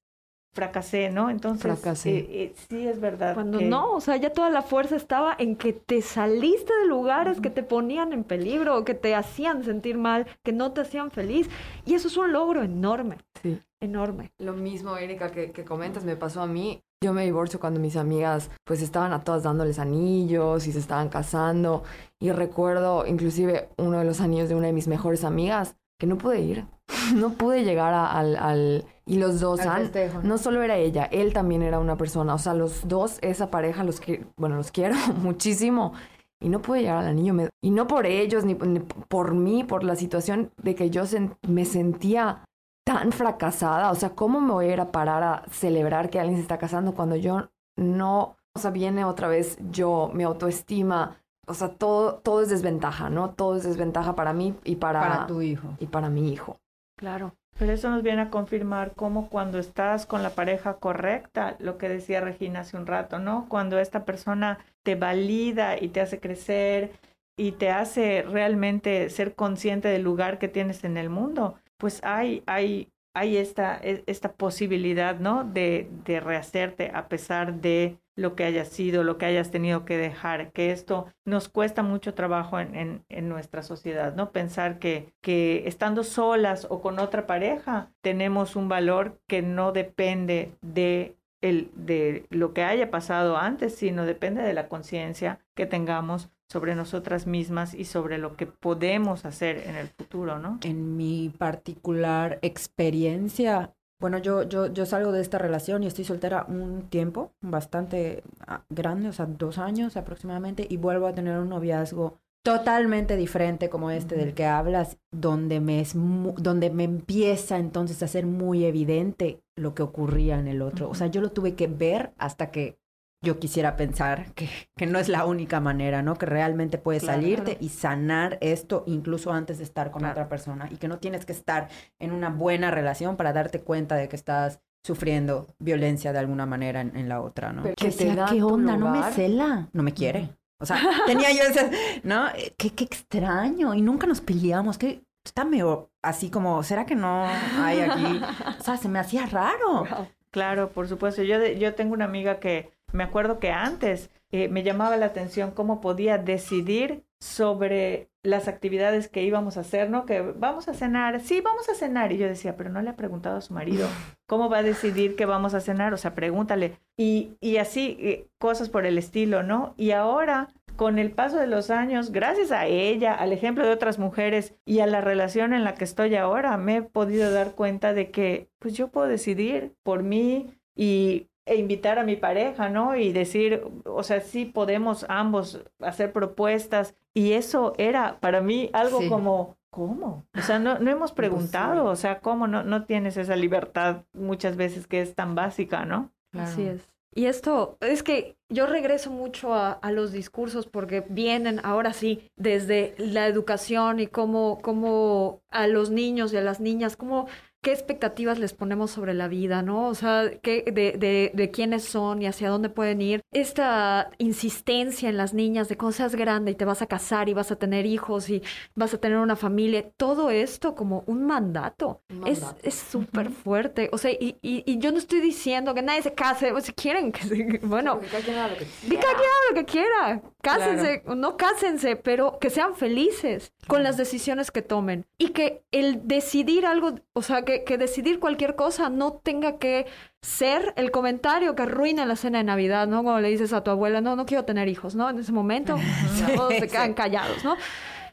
S4: fracasé, ¿no? Entonces,
S1: Fracasé.
S4: eh, eh, sí es verdad.
S3: Cuando
S4: que-
S3: no, o sea, ya toda la fuerza estaba en que te saliste de lugares que te ponían en peligro, que te hacían sentir mal, que no te hacían feliz. Y eso es un logro enorme,
S1: Sí.
S3: enorme.
S1: Lo mismo, Erika, que, que comentas, me pasó a mí. Yo me divorcio cuando mis amigas pues estaban a todas dándoles anillos y se estaban casando. Y recuerdo inclusive uno de los anillos de una de mis mejores amigas que no pude ir. <laughs> No pude llegar a- al, al... Y los dos
S2: Al
S1: han...
S2: festejo, ¿no?
S1: No solo era ella, él también era una persona. O sea, los dos, esa pareja, los que, bueno, los quiero <laughs> muchísimo. Y no pude llegar al anillo. me- y no por ellos, ni, ni por mí, por la situación de que yo sen- me sentía tan fracasada. O sea, ¿cómo me voy a ir a parar a celebrar que alguien se está casando cuando yo no... O sea, viene otra vez yo, mi autoestima. O sea, todo, todo es desventaja, ¿no? Todo es desventaja para mí y para,
S2: Para tu hijo.
S1: y para mi hijo.
S3: Claro.
S4: Pero eso nos viene a confirmar cómo cuando estás con la pareja correcta, lo que decía Regina hace un rato, ¿no? Cuando esta persona te valida y te hace crecer y te hace realmente ser consciente del lugar que tienes en el mundo, pues hay, hay, hay esta, e- esta posibilidad, ¿no? De, de rehacerte a pesar de lo que hayas sido, lo que hayas tenido que dejar, que esto nos cuesta mucho trabajo en, en, en nuestra sociedad, ¿no? Pensar que, que estando solas o con otra pareja tenemos un valor que no depende de, el, de lo que haya pasado antes, sino depende de la conciencia que tengamos sobre nosotras mismas y sobre lo que podemos hacer en el futuro, ¿no?
S2: En mi particular experiencia, bueno, yo, yo, yo salgo de esta relación y estoy soltera un tiempo bastante ah, grande, o sea, dos años aproximadamente, y vuelvo a tener un noviazgo totalmente diferente como este del que hablas, donde me, es donde me empieza entonces a ser muy evidente lo que ocurría en el otro. O sea, yo lo tuve que ver hasta que yo quisiera pensar que, que no es la única manera, ¿no? Que realmente puedes
S4: Claro.
S2: salirte y sanar esto incluso antes de estar con
S4: Claro.
S2: otra persona y que no tienes que estar en una buena relación para darte cuenta de que estás sufriendo violencia de alguna manera en, en la otra, ¿no?
S1: Pero que te da
S2: ¿qué onda? No me cela, no me quiere. O sea, tenía yo ese, ¿no? <laughs> Eh, Qué, qué extraño. Y nunca nos peleamos. Que está medio así como, ¿será que no hay aquí? <laughs> O sea, se me hacía raro.
S4: Claro, por supuesto. Yo, de- yo tengo una amiga que me acuerdo que antes eh, me llamaba la atención cómo podía decidir sobre las actividades que íbamos a hacer, ¿no? Que vamos a cenar, sí, vamos a cenar. Y yo decía, pero no le ha preguntado a su marido, <laughs> ¿cómo va a decidir que vamos a cenar? O sea, pregúntale. Y, y así, eh, cosas por el estilo, ¿no? Y ahora, con el paso de los años, gracias a ella, al ejemplo de otras mujeres y a la relación en la que estoy ahora, me he podido dar cuenta de que, pues yo puedo decidir por mí y e invitar a mi pareja, ¿no? Y decir, o sea, sí podemos ambos hacer propuestas. Y eso era para mí algo
S1: Sí.
S4: como, ¿cómo? O sea, no, no hemos preguntado, o sea, ¿cómo no, no tienes esa libertad muchas veces que es tan básica, ¿no?
S3: Así es. Y esto, es que yo regreso mucho a, a los discursos porque vienen ahora sí desde la educación y cómo, cómo a los niños y a las niñas, cómo, qué expectativas les ponemos sobre la vida, ¿no? O sea, qué, de, de, de quiénes son y hacia dónde pueden ir. Esta insistencia en las niñas de cuando seas grande y te vas a casar y vas a tener hijos y vas a tener una familia, todo esto como un mandato.
S1: Un
S3: Es
S1: mandato.
S3: es súper fuerte. O sea, y, y, y yo no estoy diciendo que nadie se case, o si quieren que se, <laughs> bueno,
S1: Que cada quien haga lo que
S3: que cada quien haga lo que quiera. Cásense no cásense, pero que sean felices con las decisiones que tomen. Y que el decidir algo, o sea, que, que decidir cualquier cosa no tenga que ser el comentario que arruina la cena de Navidad, ¿no? Cuando le dices a tu abuela, no, no quiero tener hijos, ¿no? En ese momento <laughs> <laughs> todos se quedan callados, ¿no?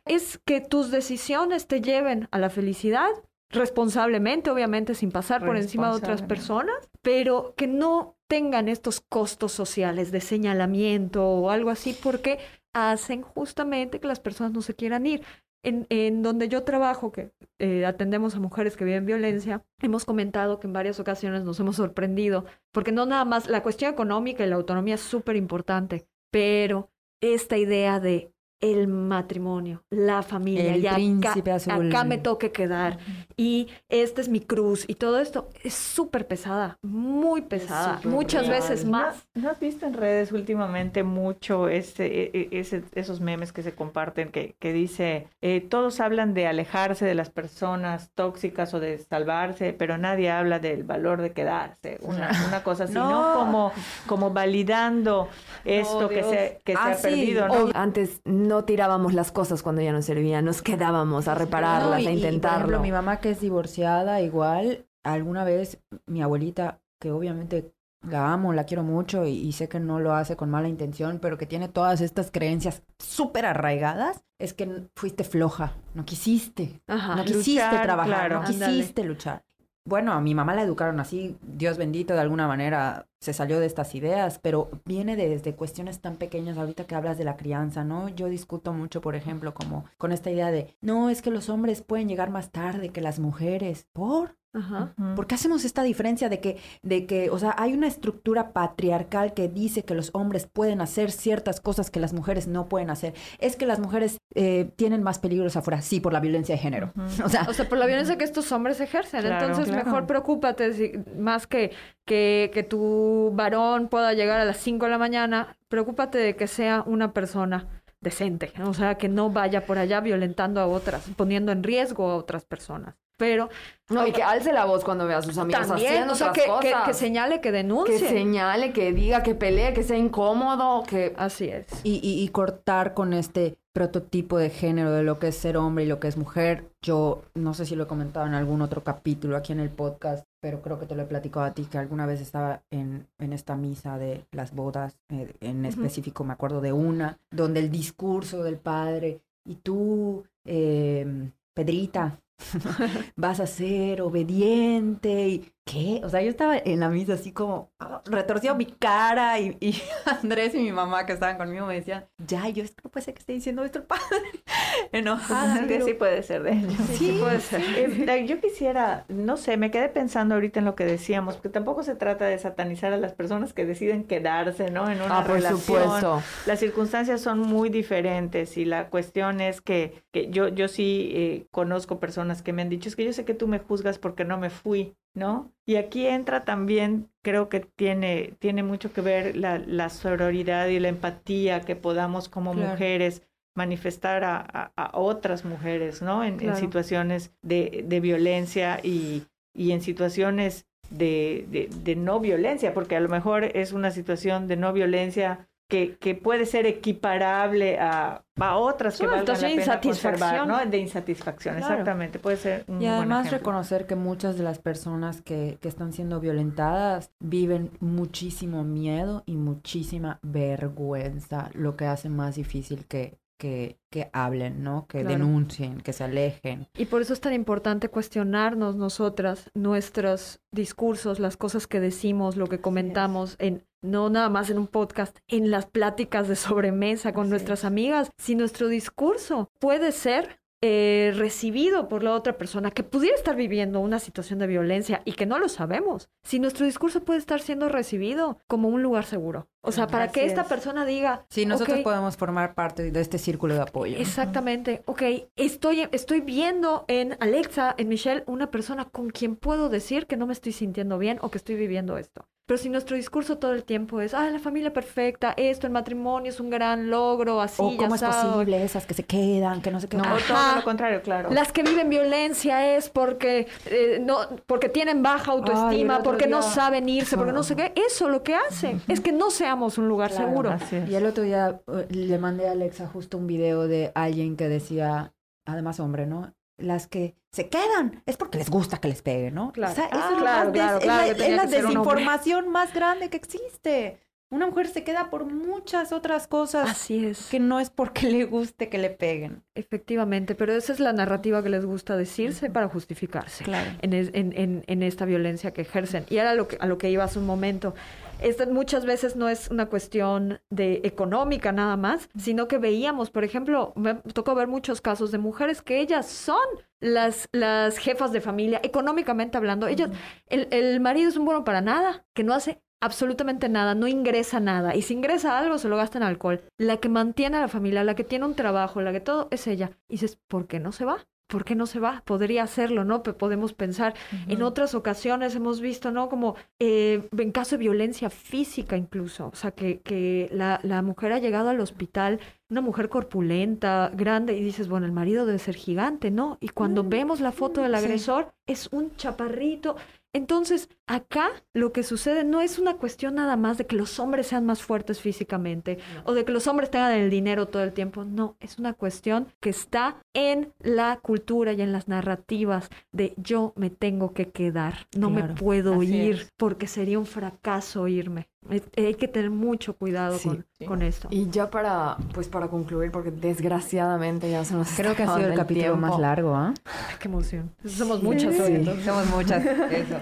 S3: Es que tus decisiones te lleven a la felicidad responsablemente, obviamente sin pasar por encima de otras personas, pero que no tengan estos costos sociales de señalamiento o algo así, porque hacen justamente que las personas no se quieran ir. En, en donde yo trabajo, que eh, atendemos a mujeres que viven violencia, hemos comentado que en varias ocasiones nos hemos sorprendido, porque no nada más la cuestión económica y la autonomía es súper importante, pero esta idea de el matrimonio, la familia,
S2: El
S3: y acá-
S2: príncipe azul.
S3: acá me toque quedar y esta es mi cruz y todo esto es súper pesada, muy pesada, muchas
S1: real.
S3: veces
S4: ¿No-
S3: más.
S4: ¿No, has visto en redes últimamente mucho ese, e- e- ese- esos memes que se comparten que, que dice, eh, todos hablan de alejarse de las personas tóxicas o de salvarse, pero nadie habla del valor de quedarse, una, <laughs> una cosa así, ¿no?
S2: No.
S4: Como, como validando esto que se, que se
S2: Ah,
S4: ha
S2: sí.
S4: perdido, ¿no?
S1: O antes no tirábamos las cosas cuando ya nos servían, nos quedábamos a repararlas,
S2: No, y-
S1: a
S2: y, por
S1: intentarlo.
S2: ejemplo, mi mamá que es divorciada, igual, alguna vez mi abuelita, que obviamente la amo, la quiero mucho y, y sé que no lo hace con mala intención, pero que tiene todas estas creencias súper arraigadas, es que fuiste floja, no quisiste,
S3: Ajá.
S2: no quisiste
S4: luchar,
S2: trabajar,
S4: claro.
S2: no
S3: Ándale.
S2: quisiste luchar. Bueno, a mi mamá la educaron así, Dios bendito, de alguna manera se salió de estas ideas, pero viene desde cuestiones tan pequeñas, ahorita que hablas de la crianza, ¿no? Yo discuto mucho, por ejemplo, como con esta idea de, no, es que los hombres pueden llegar más tarde que las mujeres. ¿Por?
S3: Ajá.
S2: ¿Por qué hacemos esta diferencia de que, de que, o sea, hay una estructura patriarcal que dice que los hombres pueden hacer ciertas cosas que las mujeres no pueden hacer? Es que las mujeres eh, tienen más peligros afuera, sí, por la violencia de género. <laughs> O sea,
S3: O sea, por la violencia que estos hombres ejercen.
S4: Claro,
S3: Entonces,
S4: claro.
S3: mejor preocúpate, si- más que, que, que tu varón pueda llegar a las 5 de la mañana, preocúpate de que sea una persona decente. O sea, que no vaya por allá violentando a otras, poniendo en riesgo a otras personas. Pero
S1: No, y que alce la voz cuando vea a sus amigos
S3: también,
S1: haciendo
S3: o sea,
S1: otras
S3: que, que,
S1: cosas.
S3: que señale, que
S1: Que
S3: denuncie.
S1: señale, que diga, que pelee, que sea incómodo, que...
S3: Así es.
S2: y, y- y cortar con este prototipo de género de lo que es ser hombre y lo que es mujer. Yo no sé si lo he comentado en algún otro capítulo aquí en el podcast, pero creo que te lo he platicado a ti, que alguna vez estaba en, en esta misa de las bodas, eh, en específico me acuerdo de una, donde el discurso del padre, y tú, eh, Pedrita, <laughs> vas a ser obediente y ¿qué? O sea, yo estaba en la misa así como retorcido mi cara y, y <laughs> Andrés y mi mamá que estaban conmigo me decían, ya, yo es que no puede ser que esté diciendo esto el padre. <laughs> Enojada.
S4: que
S2: pero-
S4: sí puede ser de ellos.
S3: Sí, puede ser.
S4: Eh, la- yo quisiera, no sé, me quedé pensando ahorita en lo que decíamos, porque tampoco se trata de satanizar a las personas que deciden quedarse, ¿no? En una
S1: Ah, por
S4: relación.
S1: supuesto.
S4: Las circunstancias son muy diferentes y la cuestión es que, que yo, yo sí eh, conozco personas que me han dicho, es que yo sé que tú me juzgas porque no me fui, ¿no? Y aquí entra también, creo que tiene, tiene mucho que ver la, la sororidad y la empatía que podamos como
S2: Claro.
S4: mujeres manifestar a, a- a otras mujeres, ¿no? En, situaciones de, de violencia y, y en situaciones de, de, de no violencia, porque a lo mejor es una situación de no violencia que, que puede ser equiparable a, a otras que valgan la pena
S3: insatisfacción.
S4: ¿no? De insatisfacción,
S3: Claro.
S4: exactamente, puede ser un
S2: Y además reconocer que muchas de las personas que, que están siendo violentadas viven muchísimo miedo y muchísima vergüenza, lo que hace más difícil que, que, que hablen, ¿no? Que
S3: Claro.
S2: denuncien, que se alejen.
S3: Y por eso es tan importante cuestionarnos nosotras nuestros discursos, las cosas que decimos, lo que comentamos, en no nada más en un podcast, en las pláticas de sobremesa con
S4: Así
S3: nuestras
S4: es.
S3: amigas. Si nuestro discurso puede ser eh, recibido por la otra persona que pudiera estar viviendo una situación de violencia y que no lo sabemos, si nuestro discurso puede estar siendo recibido como un lugar seguro. O sea, para
S4: Así
S3: que esta
S4: es.
S3: persona diga,
S2: Sí, nosotros
S3: "Ok,
S2: podemos formar parte de este círculo de apoyo.
S3: Exactamente. Ok, estoy, estoy viendo en Alexa, en Michelle, una persona con quien puedo decir que no me estoy sintiendo bien o que estoy viviendo esto. Pero si nuestro discurso todo el tiempo es, ah, la familia perfecta, esto, el matrimonio es un gran logro, así,
S2: o cómo es
S3: asado".
S2: posible esas que se quedan, que no sé qué.
S4: No,
S2: Ah,
S4: todo
S3: Ajá.
S4: lo contrario, claro.
S3: Las que viven violencia es porque eh, no, porque tienen baja
S2: Ay,
S3: autoestima,
S2: otro
S3: porque no
S2: día-
S3: saben irse, porque no sé qué. Eso lo que hace es que no seamos un lugar
S2: Claro.
S3: seguro.
S4: Así es.
S2: Y el otro día eh, le mandé a Alexa justo un video de alguien que decía, además hombre, ¿no? Las que se quedan es porque les gusta que les peguen, ¿no?
S3: Claro.
S2: O sea, eso
S3: Ah,
S2: es,
S3: claro,
S2: es la, es desinformación más grande que existe. Una mujer se queda por muchas otras cosas
S3: Así es.
S2: que no es porque le guste que le peguen.
S3: Efectivamente, pero esa es la narrativa que les gusta decirse para justificarse.
S2: Claro.
S3: en, es- en- en- en esta violencia que ejercen. Y era lo que, a lo que iba hace un momento. Esta muchas veces no es una cuestión de económica nada más, sino que veíamos, por ejemplo, me tocó ver muchos casos de mujeres que ellas son las, las jefas de familia, económicamente hablando. Ellas, el, el marido es un bueno para nada, que no hace absolutamente nada, no ingresa nada. Y si ingresa algo, se lo gasta en alcohol. La que mantiene a la familia, la que tiene un trabajo, la que todo es ella. Y dices, ¿por qué no se va? ¿por qué no se va? Podría hacerlo, ¿no? podemos pensar. En otras ocasiones hemos visto, ¿no? Como eh, en caso de violencia física incluso, o sea, que, que la, la, mujer ha llegado al hospital, una mujer corpulenta, grande, y dices, bueno, el marido debe ser gigante, ¿no? Y cuando mm, vemos la foto del agresor, es un chaparrito. Entonces, acá lo que sucede no es una cuestión nada más de que los hombres sean más fuertes físicamente o de que los hombres tengan el dinero todo el tiempo. No, es una cuestión que está en la cultura y en las narrativas de yo me tengo que quedar, no me puedo ir porque sería un fracaso irme. Hay que tener mucho cuidado con, esto.
S1: Y ya para, pues para concluir, porque desgraciadamente ya se nos
S2: Creo que ha sido el, capítulo más largo, ¿ah?
S3: Qué emoción. Somos muchas
S2: Somos muchas. <laughs> Eso.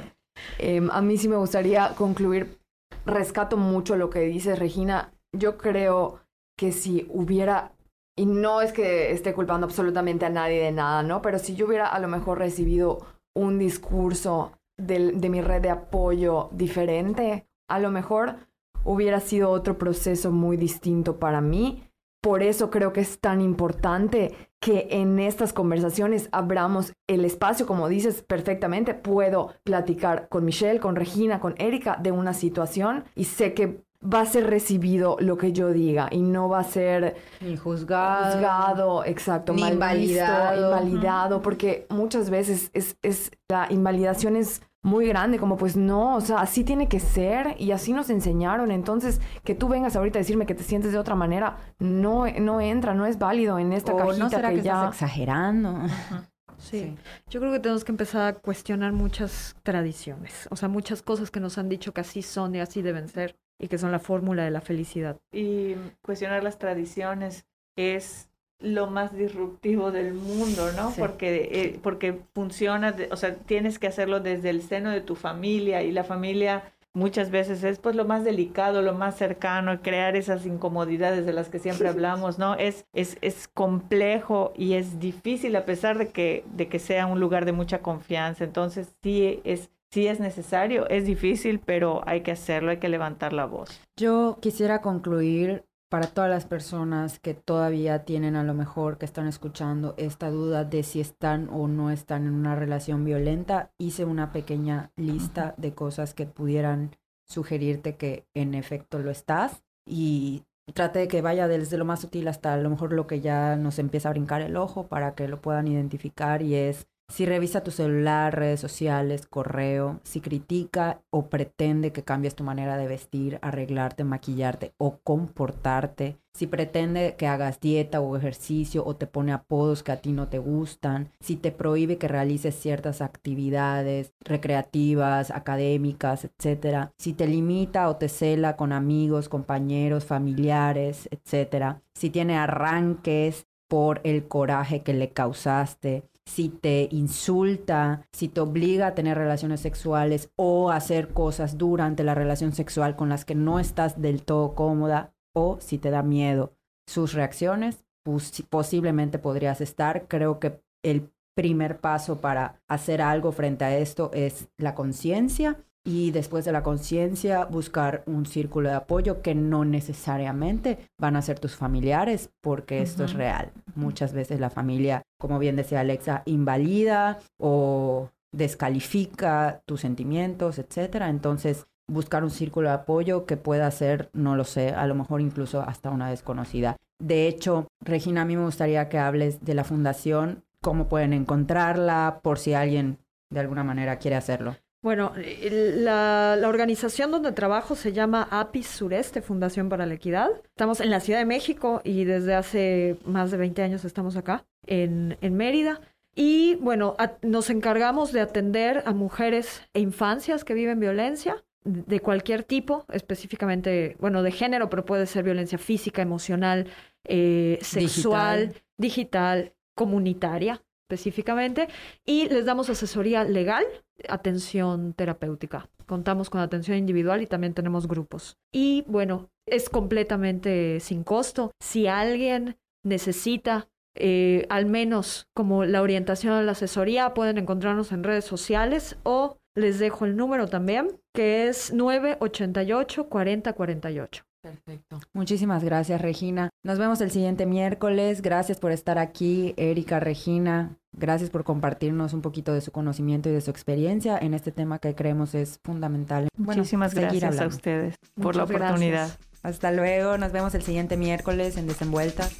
S1: Em, a mí sí me gustaría concluir. Rescato mucho lo que dices, Regina. Yo creo que si hubiera, y no es que esté culpando absolutamente a nadie de nada, ¿no? Pero si yo hubiera a lo mejor recibido un discurso de, de mi red de apoyo diferente, a lo mejor hubiera sido otro proceso muy distinto para mí. Por eso creo que es tan importante que en estas conversaciones abramos el espacio, como dices perfectamente, puedo platicar con Michelle, con Regina, con Erika de una situación y sé que va a ser recibido lo que yo diga y no va a ser
S2: ni juzgado,
S1: juzgado exacto,
S2: ni invalidado,
S1: invalidado, porque muchas veces es, es la invalidación es muy grande, como pues no, o sea, así tiene que ser y así nos enseñaron. Entonces, que tú vengas ahorita a decirme que te sientes de otra manera, no, no entra, no es válido en esta cajita
S2: no será que,
S1: ya...
S2: estás exagerando.
S3: Sí. yo creo que tenemos que empezar a cuestionar muchas tradiciones, o sea, muchas cosas que nos han dicho que así son y así deben ser y que son la fórmula de la felicidad.
S4: Y cuestionar las tradiciones es lo más disruptivo del mundo, ¿no? Porque, eh, porque funciona, o sea, tienes que hacerlo desde el seno de tu familia y la familia muchas veces es pues lo más delicado, lo más cercano, crear esas incomodidades de las que siempre hablamos, ¿no? Es, es, es complejo y es difícil a pesar de que, de que sea un lugar de mucha confianza. Entonces sí es, sí es necesario, es difícil, pero hay que hacerlo, hay que levantar la voz.
S2: Yo quisiera concluir para todas las personas que todavía tienen a lo mejor que están escuchando esta duda de si están o no están en una relación violenta, hice una pequeña lista de cosas que pudieran sugerirte que en efecto lo estás y trate de que vaya desde lo más sutil hasta a lo mejor lo que ya nos empieza a brincar el ojo para que lo puedan identificar y es si revisa tu celular, redes sociales, correo, si critica o pretende que cambies tu manera de vestir, arreglarte, maquillarte o comportarte, si pretende que hagas dieta o ejercicio o te pone apodos que a ti no te gustan, si te prohíbe que realices ciertas actividades recreativas, académicas, etc., si te limita o te cela con amigos, compañeros, familiares, etc., si tiene arranques por el coraje que le causaste, si te insulta, si te obliga a tener relaciones sexuales o hacer cosas durante la relación sexual con las que no estás del todo cómoda o si te da miedo. Sus reacciones posiblemente podrías estar. Creo que el primer paso para hacer algo frente a esto es la conciencia y después de la conciencia buscar un círculo de apoyo que no necesariamente van a ser tus familiares porque esto es real. Muchas veces la familia, como bien decía Alexa, invalida o descalifica tus sentimientos, etcétera. Entonces, buscar un círculo de apoyo que pueda ser, no lo sé, a lo mejor incluso hasta una desconocida. De hecho, Regina, a mí me gustaría que hables de la fundación, cómo pueden encontrarla, por si alguien de alguna manera quiere hacerlo.
S3: Bueno, la, la, organización donde trabajo se llama APIS Sureste, Fundación para la Equidad. Estamos en la Ciudad de México y desde hace más de 20 años estamos acá, en, en Mérida. Y bueno, nos encargamos de atender a mujeres e infancias que viven violencia de cualquier tipo, específicamente, bueno, de género, pero puede ser violencia física, emocional, eh, sexual, digital, comunitaria específicamente, y les damos asesoría legal, atención terapéutica. Contamos con atención individual y también tenemos grupos. Y bueno, es completamente sin costo. Si alguien necesita eh, al menos como la orientación a la asesoría, pueden encontrarnos en redes sociales o les dejo el número también, que es 988-4048.
S1: Perfecto.
S2: Muchísimas gracias, Regina. Nos vemos el siguiente miércoles. Gracias por estar aquí, Erika, Regina. Gracias por compartirnos un poquito de su conocimiento y de su experiencia en este tema que creemos es fundamental.
S4: Bueno, Muchísimas gracias a ustedes por la oportunidad.
S2: Hasta luego. Nos vemos el siguiente miércoles en Desenvueltas.